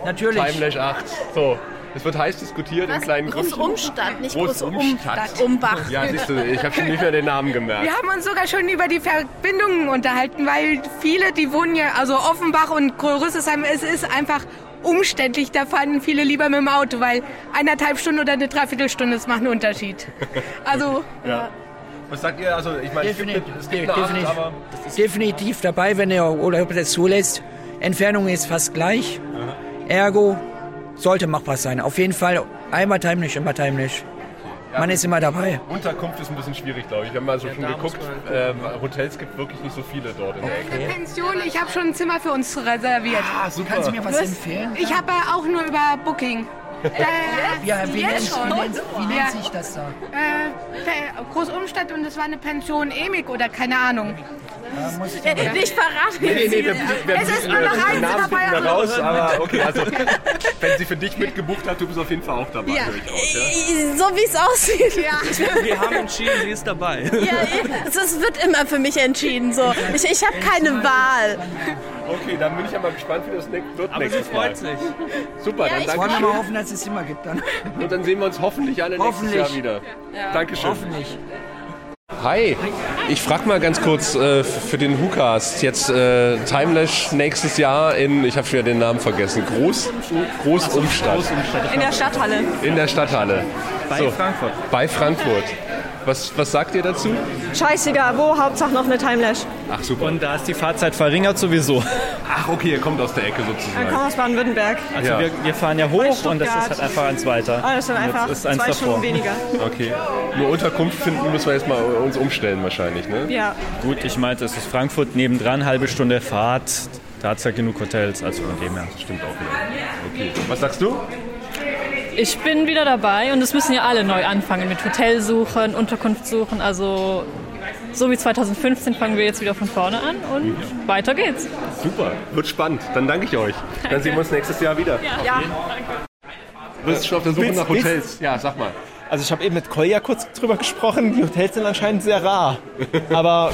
Natürlich. Timelash 8. So. Es wird heiß diskutiert in kleinen Grüppchen. Großumstadt, nicht Großumstadt. Großumstadt. Umbach. Ja, siehst du, ich habe schon nicht mehr den Namen gemerkt. Wir haben uns sogar schon über die Verbindungen unterhalten, weil viele, die wohnen ja, also Offenbach und Rüsselsheim, es ist einfach umständlich. Da fahren viele lieber mit dem Auto, weil eineinhalb Stunden oder eine Dreiviertelstunde, das macht einen Unterschied. Also, Ja. Was sagt ihr? Also, ich meine, es gibt, Definitiv, es gibt eine definitiv, 8, aber definitiv dabei, wenn er oder ob das zulässt. Entfernung ist fast gleich. Ergo sollte machbar sein. Auf jeden Fall einmal Timelash, immer Timelash. Man ist immer dabei. Unterkunft ist ein bisschen schwierig, glaube ich. Wir haben also schon geguckt, ähm, Hotels gibt wirklich nicht so viele dort in der Ecke. Pension, ich habe schon ein Zimmer für uns reserviert. Ah, super. Kannst du mir was Das- empfehlen? Ich habe äh, auch nur über Booking. Äh, Ja, wie nennt, wie nennt, wie nennt Ja. sich das da? Äh, Großumstadt und es war eine Pension Emig oder keine Ahnung. Äh, Nicht verraten. Nee, nee, nee, Es ist nur noch eins dabei, raus, aber okay, also wenn sie für dich mitgebucht hat, du bist auf jeden Fall auch dabei, Ja. raus, ja? So wie es aussieht. Ja. Wir haben entschieden, sie ist dabei. Ja, es es wird immer für mich entschieden. So. Ich, ich habe keine Wahl. Okay, dann bin ich ja mal gespannt, wie das wird Aber sie nächstes freut Mal. sich. Super, Ja, dann ich danke wollen wir mal hoffen, dass es immer gibt dann. Und dann sehen wir uns hoffentlich alle nächstes Hoffentlich. Jahr wieder. Ja. Dankeschön. Hoffentlich. Hi, ich frage mal ganz kurz äh, für den Hukast. Jetzt äh, Timelash nächstes Jahr in, ich habe schon wieder den Namen vergessen, Groß, Großumstadt. In der Stadthalle. In der Stadthalle. Bei Frankfurt. Bei Frankfurt. Was, was sagt ihr dazu? Scheißegal, wo, Hauptsache noch eine Timelash. Ach super. Und da ist die Fahrzeit verringert sowieso. Ach okay, ihr kommt aus der Ecke sozusagen. kommen wir aus Baden-Württemberg. Also Ja. wir, wir fahren ja hoch und das ist halt einfach eins weiter. Ah, das sind einfach ist eins zwei davor. Stunden weniger. Okay. Nur Unterkunft finden müssen wir jetzt mal uns umstellen wahrscheinlich, ne? Ja. Gut, ich meinte, es ist Frankfurt nebendran, halbe Stunde Fahrt. Da hat es ja genug Hotels, also von dem her. Stimmt auch wieder. Okay. Was sagst du? Ich bin wieder dabei und es müssen ja alle neu anfangen mit Hotel suchen, Unterkunft suchen. Also so wie 2015 fangen wir jetzt wieder von vorne an und weiter geht's. Super, wird spannend. Dann danke ich euch. Dann sehen wir uns nächstes Jahr wieder. Ja. Du bist schon auf der Suche Willst- nach willst- Hotels. Ja, sag mal. Also ich habe eben mit Kolja kurz drüber gesprochen, die Hotels sind anscheinend sehr rar. Aber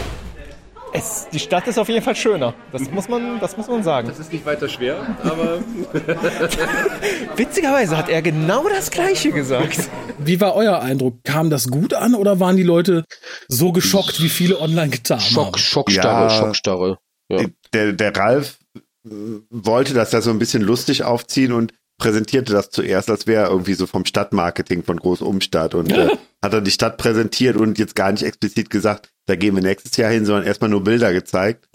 es, die Stadt ist auf jeden Fall schöner. Das muss man, das muss man sagen. Das ist nicht weiter schwer, aber Witzigerweise hat er genau das Gleiche gesagt. Wie war euer Eindruck? Kam das gut an oder waren die Leute so geschockt, wie viele online getan haben? Schockstarre, Schockstarre. Ja. Der, der Ralf wollte das ja so ein bisschen lustig aufziehen und präsentierte das zuerst, als wäre er irgendwie so vom Stadtmarketing von Großumstadt und äh, hat dann die Stadt präsentiert und jetzt gar nicht explizit gesagt, da gehen wir nächstes Jahr hin, sondern erstmal nur Bilder gezeigt.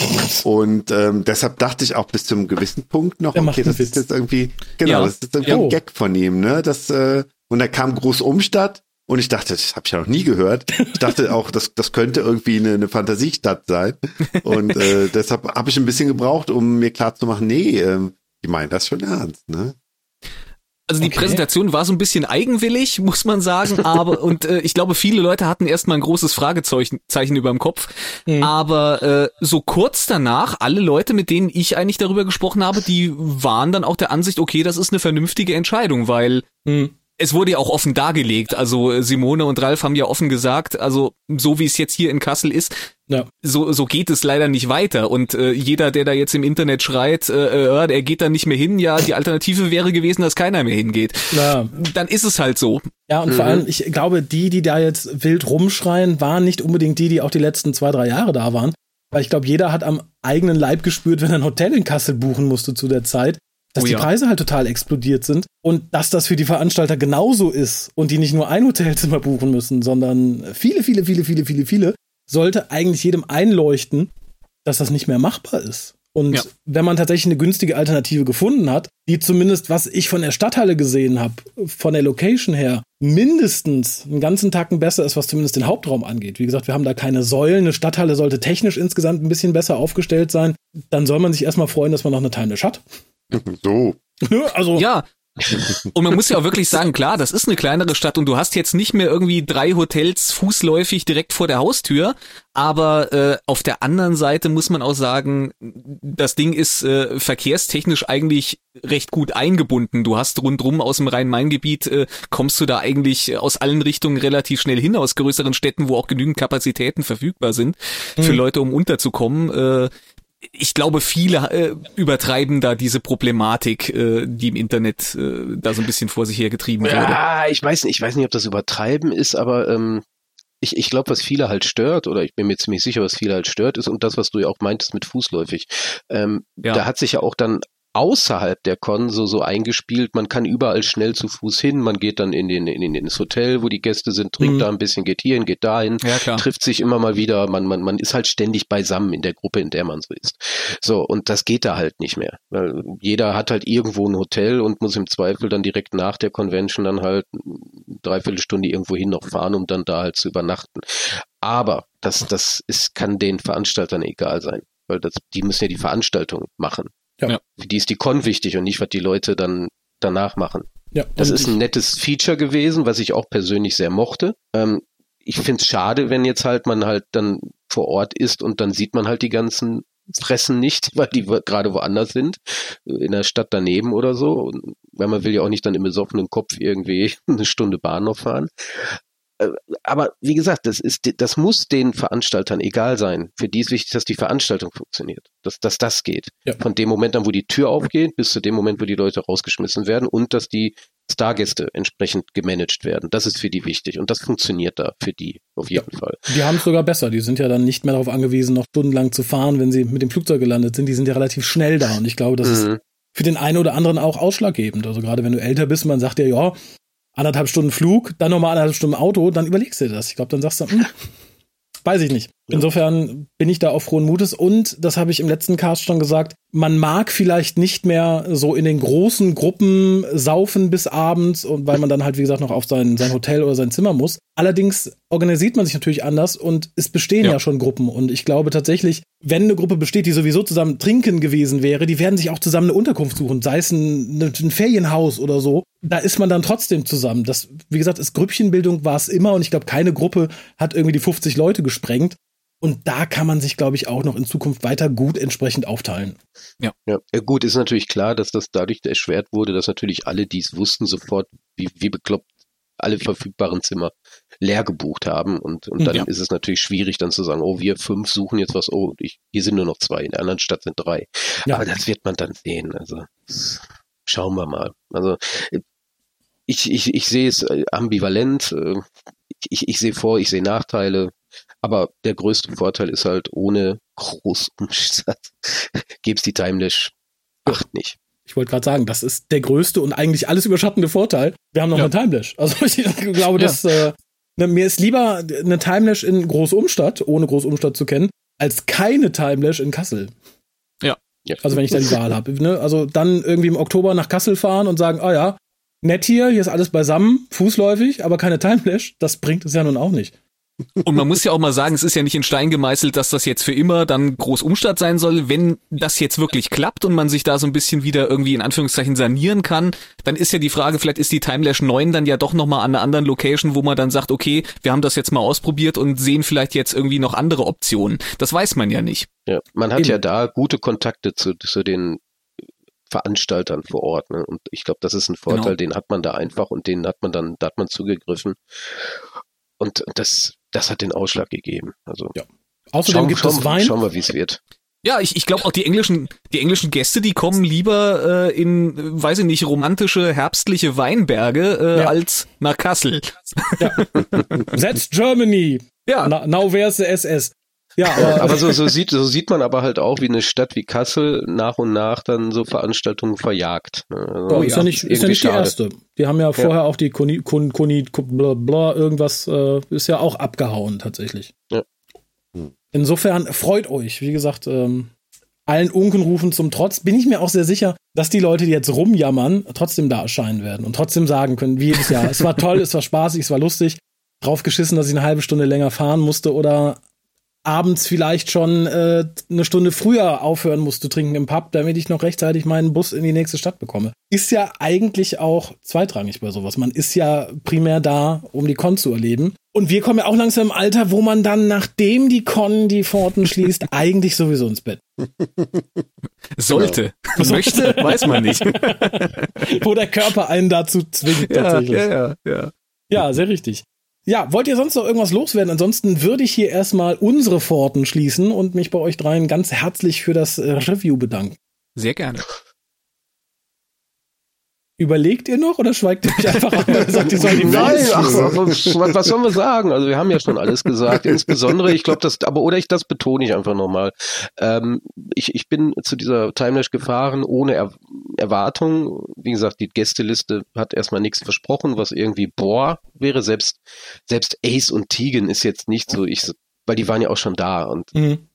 Und ähm, deshalb dachte ich auch bis zum gewissen Punkt noch, okay, das ist jetzt irgendwie, genau, Ja. das ist irgendwie Ja. ein Gag von ihm, ne? Das, äh, und dann kam Großumstadt und ich dachte, das habe ich ja noch nie gehört. Ich dachte auch, das, das könnte irgendwie eine, eine Fantasiestadt sein. Und äh, deshalb habe ich ein bisschen gebraucht, um mir klarzumachen, nee, ähm, die meinen das schon ernst, ne? Also die Okay. Präsentation war so ein bisschen eigenwillig, muss man sagen, aber und äh, ich glaube, viele Leute hatten erstmal ein großes Fragezeichen Zeichen über dem Kopf. Aber äh, so kurz danach, alle Leute, mit denen ich eigentlich darüber gesprochen habe, die waren dann auch der Ansicht, okay, das ist eine vernünftige Entscheidung, weil es wurde ja auch offen dargelegt. Also äh, Simone und Ralf haben ja offen gesagt, also so wie es jetzt hier in Kassel ist, Ja. so, so geht es leider nicht weiter. Und äh, jeder, der da jetzt im Internet schreit, äh, äh, er geht da nicht mehr hin, ja, die Alternative wäre gewesen, dass keiner mehr hingeht. Ja. Dann ist es halt so. Ja, und vor allem, ich glaube, die, die da jetzt wild rumschreien, waren nicht unbedingt die, die auch die letzten zwei, drei Jahre da waren. Weil ich glaube, jeder hat am eigenen Leib gespürt, wenn er ein Hotel in Kassel buchen musste zu der Zeit, dass Oh die ja. Preise halt total explodiert sind und dass das für die Veranstalter genauso ist und die nicht nur ein Hotelzimmer buchen müssen, sondern viele, viele, viele, viele, viele, viele, sollte eigentlich jedem einleuchten, dass das nicht mehr machbar ist. Und Ja. wenn man tatsächlich eine günstige Alternative gefunden hat, die zumindest, was ich von der Stadthalle gesehen habe, von der Location her, mindestens einen ganzen Tacken besser ist, was zumindest den Hauptraum angeht. Wie gesagt, wir haben da keine Säulen. Eine Stadthalle sollte technisch insgesamt ein bisschen besser aufgestellt sein. dann soll man sich erstmal freuen, dass man noch eine Timelash hat. So. Also. Ja. Und man muss ja auch wirklich sagen, klar, das ist eine kleinere Stadt und du hast jetzt nicht mehr irgendwie drei Hotels fußläufig direkt vor der Haustür, aber äh, auf der anderen Seite muss man auch sagen, das Ding ist äh, verkehrstechnisch eigentlich recht gut eingebunden. Du hast rundrum aus dem Rhein-Main-Gebiet, äh, kommst du da eigentlich aus allen Richtungen relativ schnell hin, aus größeren Städten, wo auch genügend Kapazitäten verfügbar sind für Mhm. Leute, um unterzukommen. Äh, ich glaube, viele äh, übertreiben da diese Problematik, äh, die im Internet äh, da so ein bisschen vor sich hergetrieben wurde. Ja, ich weiß nicht, ich weiß nicht, ob das übertreiben ist, aber ähm, ich, ich glaube, was viele halt stört, oder ich bin mir ziemlich sicher, was viele halt stört, ist, und das, was du ja auch meintest mit fußläufig, ähm, Ja. da hat sich ja auch dann außerhalb der Con so, so eingespielt, man kann überall schnell zu Fuß hin, man geht dann in den, in den, ins Hotel, wo die Gäste sind, trinkt Mhm. da ein bisschen, geht hierhin, geht dahin, Ja, trifft sich immer mal wieder, man, man, man ist halt ständig beisammen in der Gruppe, in der man so ist. So, und das geht da halt nicht mehr. Weil jeder hat halt irgendwo ein Hotel und muss im Zweifel dann direkt nach der Convention dann halt dreiviertel Stunde irgendwo hin noch fahren, um dann da halt zu übernachten. Aber das, das ist, kann den Veranstaltern egal sein. Weil das, die müssen ja die Veranstaltung machen. Ja. Für die ist die Con wichtig und nicht, was die Leute dann danach machen. Ja, Das ist ein nettes Feature gewesen, was ich auch persönlich sehr mochte. Ähm, ich finde es schade, wenn jetzt halt man halt dann vor Ort ist und dann sieht man halt die ganzen Fressen nicht, weil die wo- gerade woanders sind, in der Stadt daneben oder so. Und weil man will ja auch nicht dann im besoffenen Kopf irgendwie eine Stunde Bahn noch fahren. Äh, Aber wie gesagt, das ist, das muss den Veranstaltern egal sein. Für die ist wichtig, dass die Veranstaltung funktioniert, dass, dass das geht. Ja. Von dem Moment an, wo die Tür aufgeht, bis zu dem Moment, wo die Leute rausgeschmissen werden und dass die Stargäste entsprechend gemanagt werden. Das ist für die wichtig und das funktioniert da für die auf jeden Fall. Die haben es sogar besser. Die sind ja dann nicht mehr darauf angewiesen, noch stundenlang zu fahren, wenn sie mit dem Flugzeug gelandet sind. Die sind ja relativ schnell da. Und ich glaube, das ist Mhm. für den einen oder anderen auch ausschlaggebend. Also gerade wenn du älter bist, man sagt ja, ja, anderthalb Stunden Flug, dann nochmal anderthalb Stunden Auto, dann überlegst du dir das. Ich glaube, dann sagst du, hm, weiß ich nicht. Insofern bin ich da auf frohen Mutes und, das habe ich im letzten Cast schon gesagt, man mag vielleicht nicht mehr so in den großen Gruppen saufen bis abends und weil man dann halt, wie gesagt, noch auf sein, sein Hotel oder sein Zimmer muss. Allerdings organisiert man sich natürlich anders und es bestehen ja. Ja. schon Gruppen und ich glaube tatsächlich, wenn eine Gruppe besteht, die sowieso zusammen trinken gewesen wäre, die werden sich auch zusammen eine Unterkunft suchen, sei es ein, ein Ferienhaus oder so. Da ist man dann trotzdem zusammen. Das, wie gesagt, ist Grüppchenbildung war es immer und ich glaube, keine Gruppe hat irgendwie die 50 Leute gesprengt. Und da kann man sich, glaube ich, auch noch in Zukunft weiter gut entsprechend aufteilen. Ja. ja, gut, ist natürlich klar, dass das dadurch erschwert wurde, dass natürlich alle, die es wussten, sofort wie, wie bekloppt alle verfügbaren Zimmer leer gebucht haben. Und, und dann Ja. ist es natürlich schwierig, dann zu sagen, oh, wir fünf suchen jetzt was, oh, ich, hier sind nur noch zwei, in der anderen Stadt sind drei. Ja. Aber das wird man dann sehen. Also schauen wir mal. Also ich, ich, ich sehe es äh, ambivalent. äh, Ich, ich sehe Vor-, ich sehe Nachteile. Aber der größte Vorteil ist halt, ohne Großumsatz gibt's die Timelash acht nicht. Ich wollte gerade sagen, das ist der größte und eigentlich alles überschattende Vorteil. Wir haben noch Ja. eine Timelash. Also ich glaube, Ja. dass äh, ne, mir ist lieber eine Timelash in Großumstadt, ohne Großumstadt zu kennen, als keine Timelash in Kassel. Ja. Ja. Also wenn ich da die Wahl habe. Ne? Also dann irgendwie im Oktober nach Kassel fahren und sagen, ah ja, nett hier, hier ist alles beisammen, fußläufig, aber keine Timelash, das bringt es ja nun auch nicht. Und man muss ja auch mal sagen, es ist ja nicht in Stein gemeißelt, dass das jetzt für immer dann Großumstadt sein soll. Wenn das jetzt wirklich klappt und man sich da so ein bisschen wieder irgendwie in Anführungszeichen sanieren kann, dann ist ja die Frage, vielleicht ist die Timelash 9 dann ja doch nochmal an einer anderen Location, wo man dann sagt, okay, wir haben das jetzt mal ausprobiert und sehen vielleicht jetzt irgendwie noch andere Optionen. Das weiß man ja nicht. Ja, man hat Eben. ja da gute Kontakte zu, zu den Veranstaltern vor Ort. Ne? Und ich glaube, das ist ein Vorteil, Genau. den hat man da einfach und den hat man dann, da hat man zugegriffen. Und das, das hat den Ausschlag gegeben. Also Ja. Außerdem schauen, gibt schauen, es Wein. Schauen wir, wie es wird. Ja, ich, ich glaube auch die englischen, die englischen Gäste, die kommen lieber äh, in, weiß ich nicht, romantische, herbstliche Weinberge äh, Ja. als nach Kassel. That's Germany. Ja. Na, now where's the SS? Ja, aber, Aber so, so, sieht, so sieht man aber halt auch, wie eine Stadt wie Kassel nach und nach dann so Veranstaltungen verjagt. ne? Also Oh, ist ja nicht, ist ja nicht die schade. erste. Die haben ja vorher auch die Koni, Kon, Koni, bla, bla, irgendwas, äh, ist ja auch abgehauen tatsächlich. Ja. Insofern freut euch. Wie gesagt, ähm, allen Unkenrufen zum Trotz bin ich mir auch sehr sicher, dass die Leute, die jetzt rumjammern, trotzdem da erscheinen werden und trotzdem sagen können, wie jedes Jahr, es war toll, es war spaßig, es war lustig, drauf geschissen, dass ich eine halbe Stunde länger fahren musste oder abends vielleicht schon äh, eine Stunde früher aufhören muss zu trinken im Pub, damit ich noch rechtzeitig meinen Bus in die nächste Stadt bekomme. Ist ja eigentlich auch zweitrangig bei sowas. Man ist ja primär da, um die Con zu erleben. Und wir kommen ja auch langsam im Alter, wo man dann, nachdem die Con die Pforten schließt, eigentlich sowieso ins Bett. Sollte. Möchte, weiß man nicht. wo der Körper einen dazu zwingt, Ja, tatsächlich. ja, ja, ja. Ja, sehr richtig. Ja, wollt ihr sonst noch irgendwas loswerden? Ansonsten würde ich hier erstmal unsere Pforten schließen und mich bei euch dreien ganz herzlich für das äh, Review bedanken. Sehr gerne. Überlegt ihr noch oder schweigt ihr mich einfach an, sagt, ihr sollen die Nein, ach, was, was sollen wir sagen? Also wir haben ja schon alles gesagt. Insbesondere, ich glaube, das, aber oder ich das betone ich einfach nochmal. Ähm, ich, ich bin zu dieser Timelash gefahren ohne er Erwartung. Wie gesagt, die Gästeliste hat erstmal nichts versprochen, was irgendwie boah wäre. Selbst selbst Ace und Tegan ist jetzt nicht so, ich, weil die waren ja auch schon da und Mhm.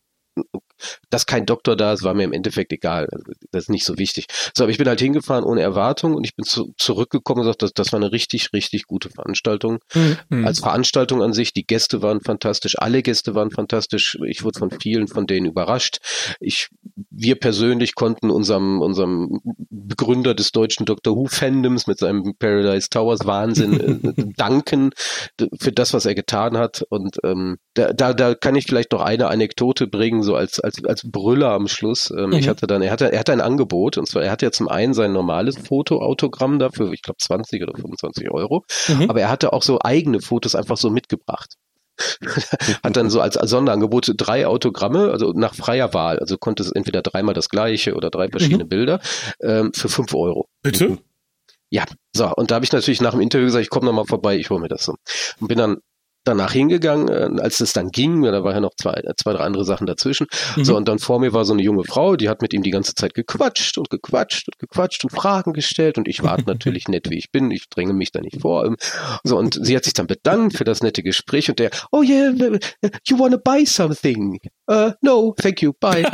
Dass kein Doktor da ist, war mir im Endeffekt egal. Also, Das ist nicht so wichtig. So, aber ich bin halt hingefahren ohne Erwartung und ich bin zu, zurückgekommen und gesagt, das, das war eine richtig, richtig gute Veranstaltung. Mhm. Als Veranstaltung an sich, die Gäste waren fantastisch, alle Gäste waren fantastisch. Ich wurde von vielen von denen überrascht. Ich, wir persönlich konnten unserem, unserem Begründer des deutschen Doctor Who Fandoms mit seinem Paradise Towers Wahnsinn äh, danken für das, was er getan hat. Und ähm, da, da, da kann ich vielleicht noch eine Anekdote bringen, so als, als, als Brüller am Schluss. Ähm, Ich Mhm. hatte dann, er hatte, er hatte ein Angebot, und zwar, er hatte ja zum einen sein normales Fotoautogramm dafür, ich glaube 20 oder 25 Euro, Mhm. aber er hatte auch so eigene Fotos einfach so mitgebracht. Hat dann so als, Sonderangebot drei Autogramme, also nach freier Wahl, also konnte es entweder dreimal das gleiche oder drei verschiedene Bilder ähm, für fünf Euro. Bitte? Ja, so, und da habe ich natürlich nach dem Interview gesagt, ich komme nochmal vorbei, ich hole mir das so. Und bin dann danach hingegangen, äh, als es dann ging, da war ja noch zwei, zwei, drei andere Sachen dazwischen. Mhm. So, und dann vor mir war so eine junge Frau, die hat mit ihm die ganze Zeit gequatscht und gequatscht und gequatscht und Fragen gestellt und ich warte natürlich nett, wie ich bin, ich dränge mich da nicht vor. So, und sie hat sich dann bedankt für das nette Gespräch und der, oh yeah, you wanna buy something? Uh, no, thank you, bye.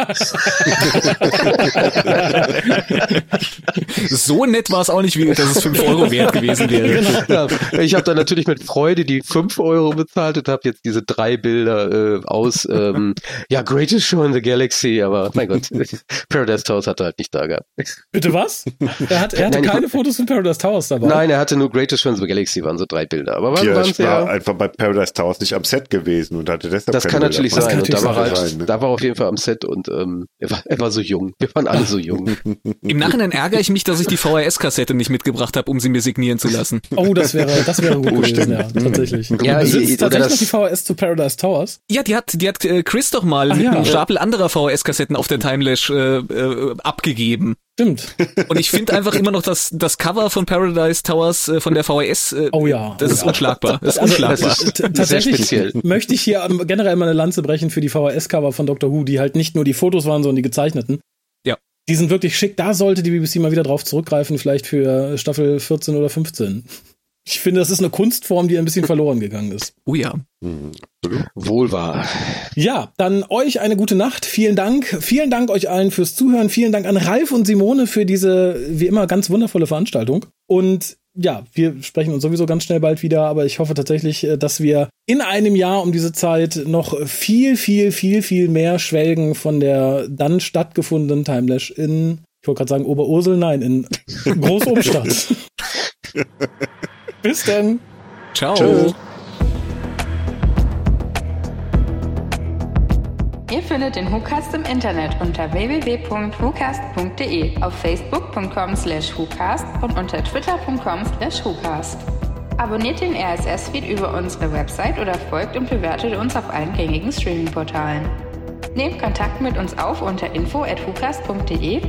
So nett war es auch nicht, wie dass es 5 Euro wert gewesen wäre. Ja, ich habe dann natürlich mit Freude die 5 Euro bezahlt und habe jetzt diese drei Bilder äh, aus, ähm, ja, Greatest Show in the Galaxy, aber mein Gott, Paradise Towers hat er halt nicht da gehabt. Bitte was? Er, hat, er hatte Nein, ich- keine Fotos von Paradise Towers dabei. Nein, er hatte nur Greatest Show in the Galaxy, waren so drei Bilder, aber waren, waren Pierre war sehr... einfach bei Paradise Towers nicht am Set gewesen und hatte deshalb Das keine kann Bilder natürlich sein. Und da war natürlich halt, sein, ne? da war auf jeden Fall am Set und ähm, er, war, er war so jung. Wir waren alle so jung. Im Nachhinein ärgere ich mich, dass ich die VHS-Kassette nicht mitgebracht habe, um sie mir signieren zu lassen. Oh, das wäre, das wäre gut Oh, gewesen, stimmt. ja, tatsächlich. Ja, du besitzt tatsächlich das- noch die VHS zu Paradise Towers. Ja, die hat, die hat äh, Chris doch mal Ach mit ja. einem Stapel anderer VHS-Kassetten auf der Timelash äh, äh, abgegeben. Stimmt. Und ich finde einfach immer noch das, das Cover von Paradise Towers äh, von der VHS, äh, Oh ja. das ist unschlagbar. Das ist Also, unschlagbar. das ist- Tatsächlich speziell. möchte ich hier generell mal eine Lanze brechen für die VHS-Cover von Doctor Who, die halt nicht nur die Fotos waren, sondern die gezeichneten. Ja. Die sind wirklich schick. Da sollte die BBC mal wieder drauf zurückgreifen, vielleicht für Staffel 14 oder 15. Ich finde, das ist eine Kunstform, die ein bisschen verloren gegangen ist. Oh ja. Wohl wahr. Ja, dann euch eine gute Nacht. Vielen Dank. Vielen Dank euch allen fürs Zuhören. Vielen Dank an Ralf und Simone für diese, wie immer, ganz wundervolle Veranstaltung. Und ja, wir sprechen uns sowieso ganz schnell bald wieder, aber ich hoffe tatsächlich, äh, dass wir in einem Jahr um diese Zeit noch viel, viel, viel, viel mehr schwelgen von der dann stattgefundenen Timelash in, ich wollte gerade sagen Oberursel, nein, in Großumstadt. Bis dann. Ciao. Tschüss. Ihr findet den WhoCast im Internet unter www.whocast.de, auf facebook.com slash WhoCast und unter twitter.com slash WhoCast. Abonniert den RSS-Feed über unsere Website oder folgt und bewertet uns auf allen gängigen Streaming-Portalen. Nehmt Kontakt mit uns auf unter info.hucast.de,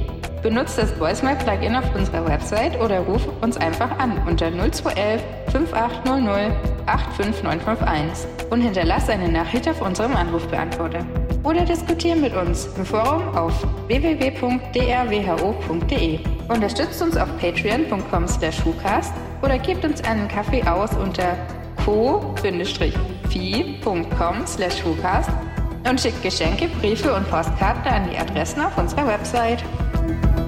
benutzt das Voicemail-Plugin auf unserer Website oder ruft uns einfach an unter 0211 5800 85951 und hinterlasst eine Nachricht auf unserem Anrufbeantworter. Oder diskutiert mit uns im Forum auf www.drwho.de. Unterstützt uns auf patreon.com slash oder gebt uns einen Kaffee aus unter co-fi.com slash und schickt Geschenke, Briefe und Postkarten an die Adressen auf unserer Website. Bye.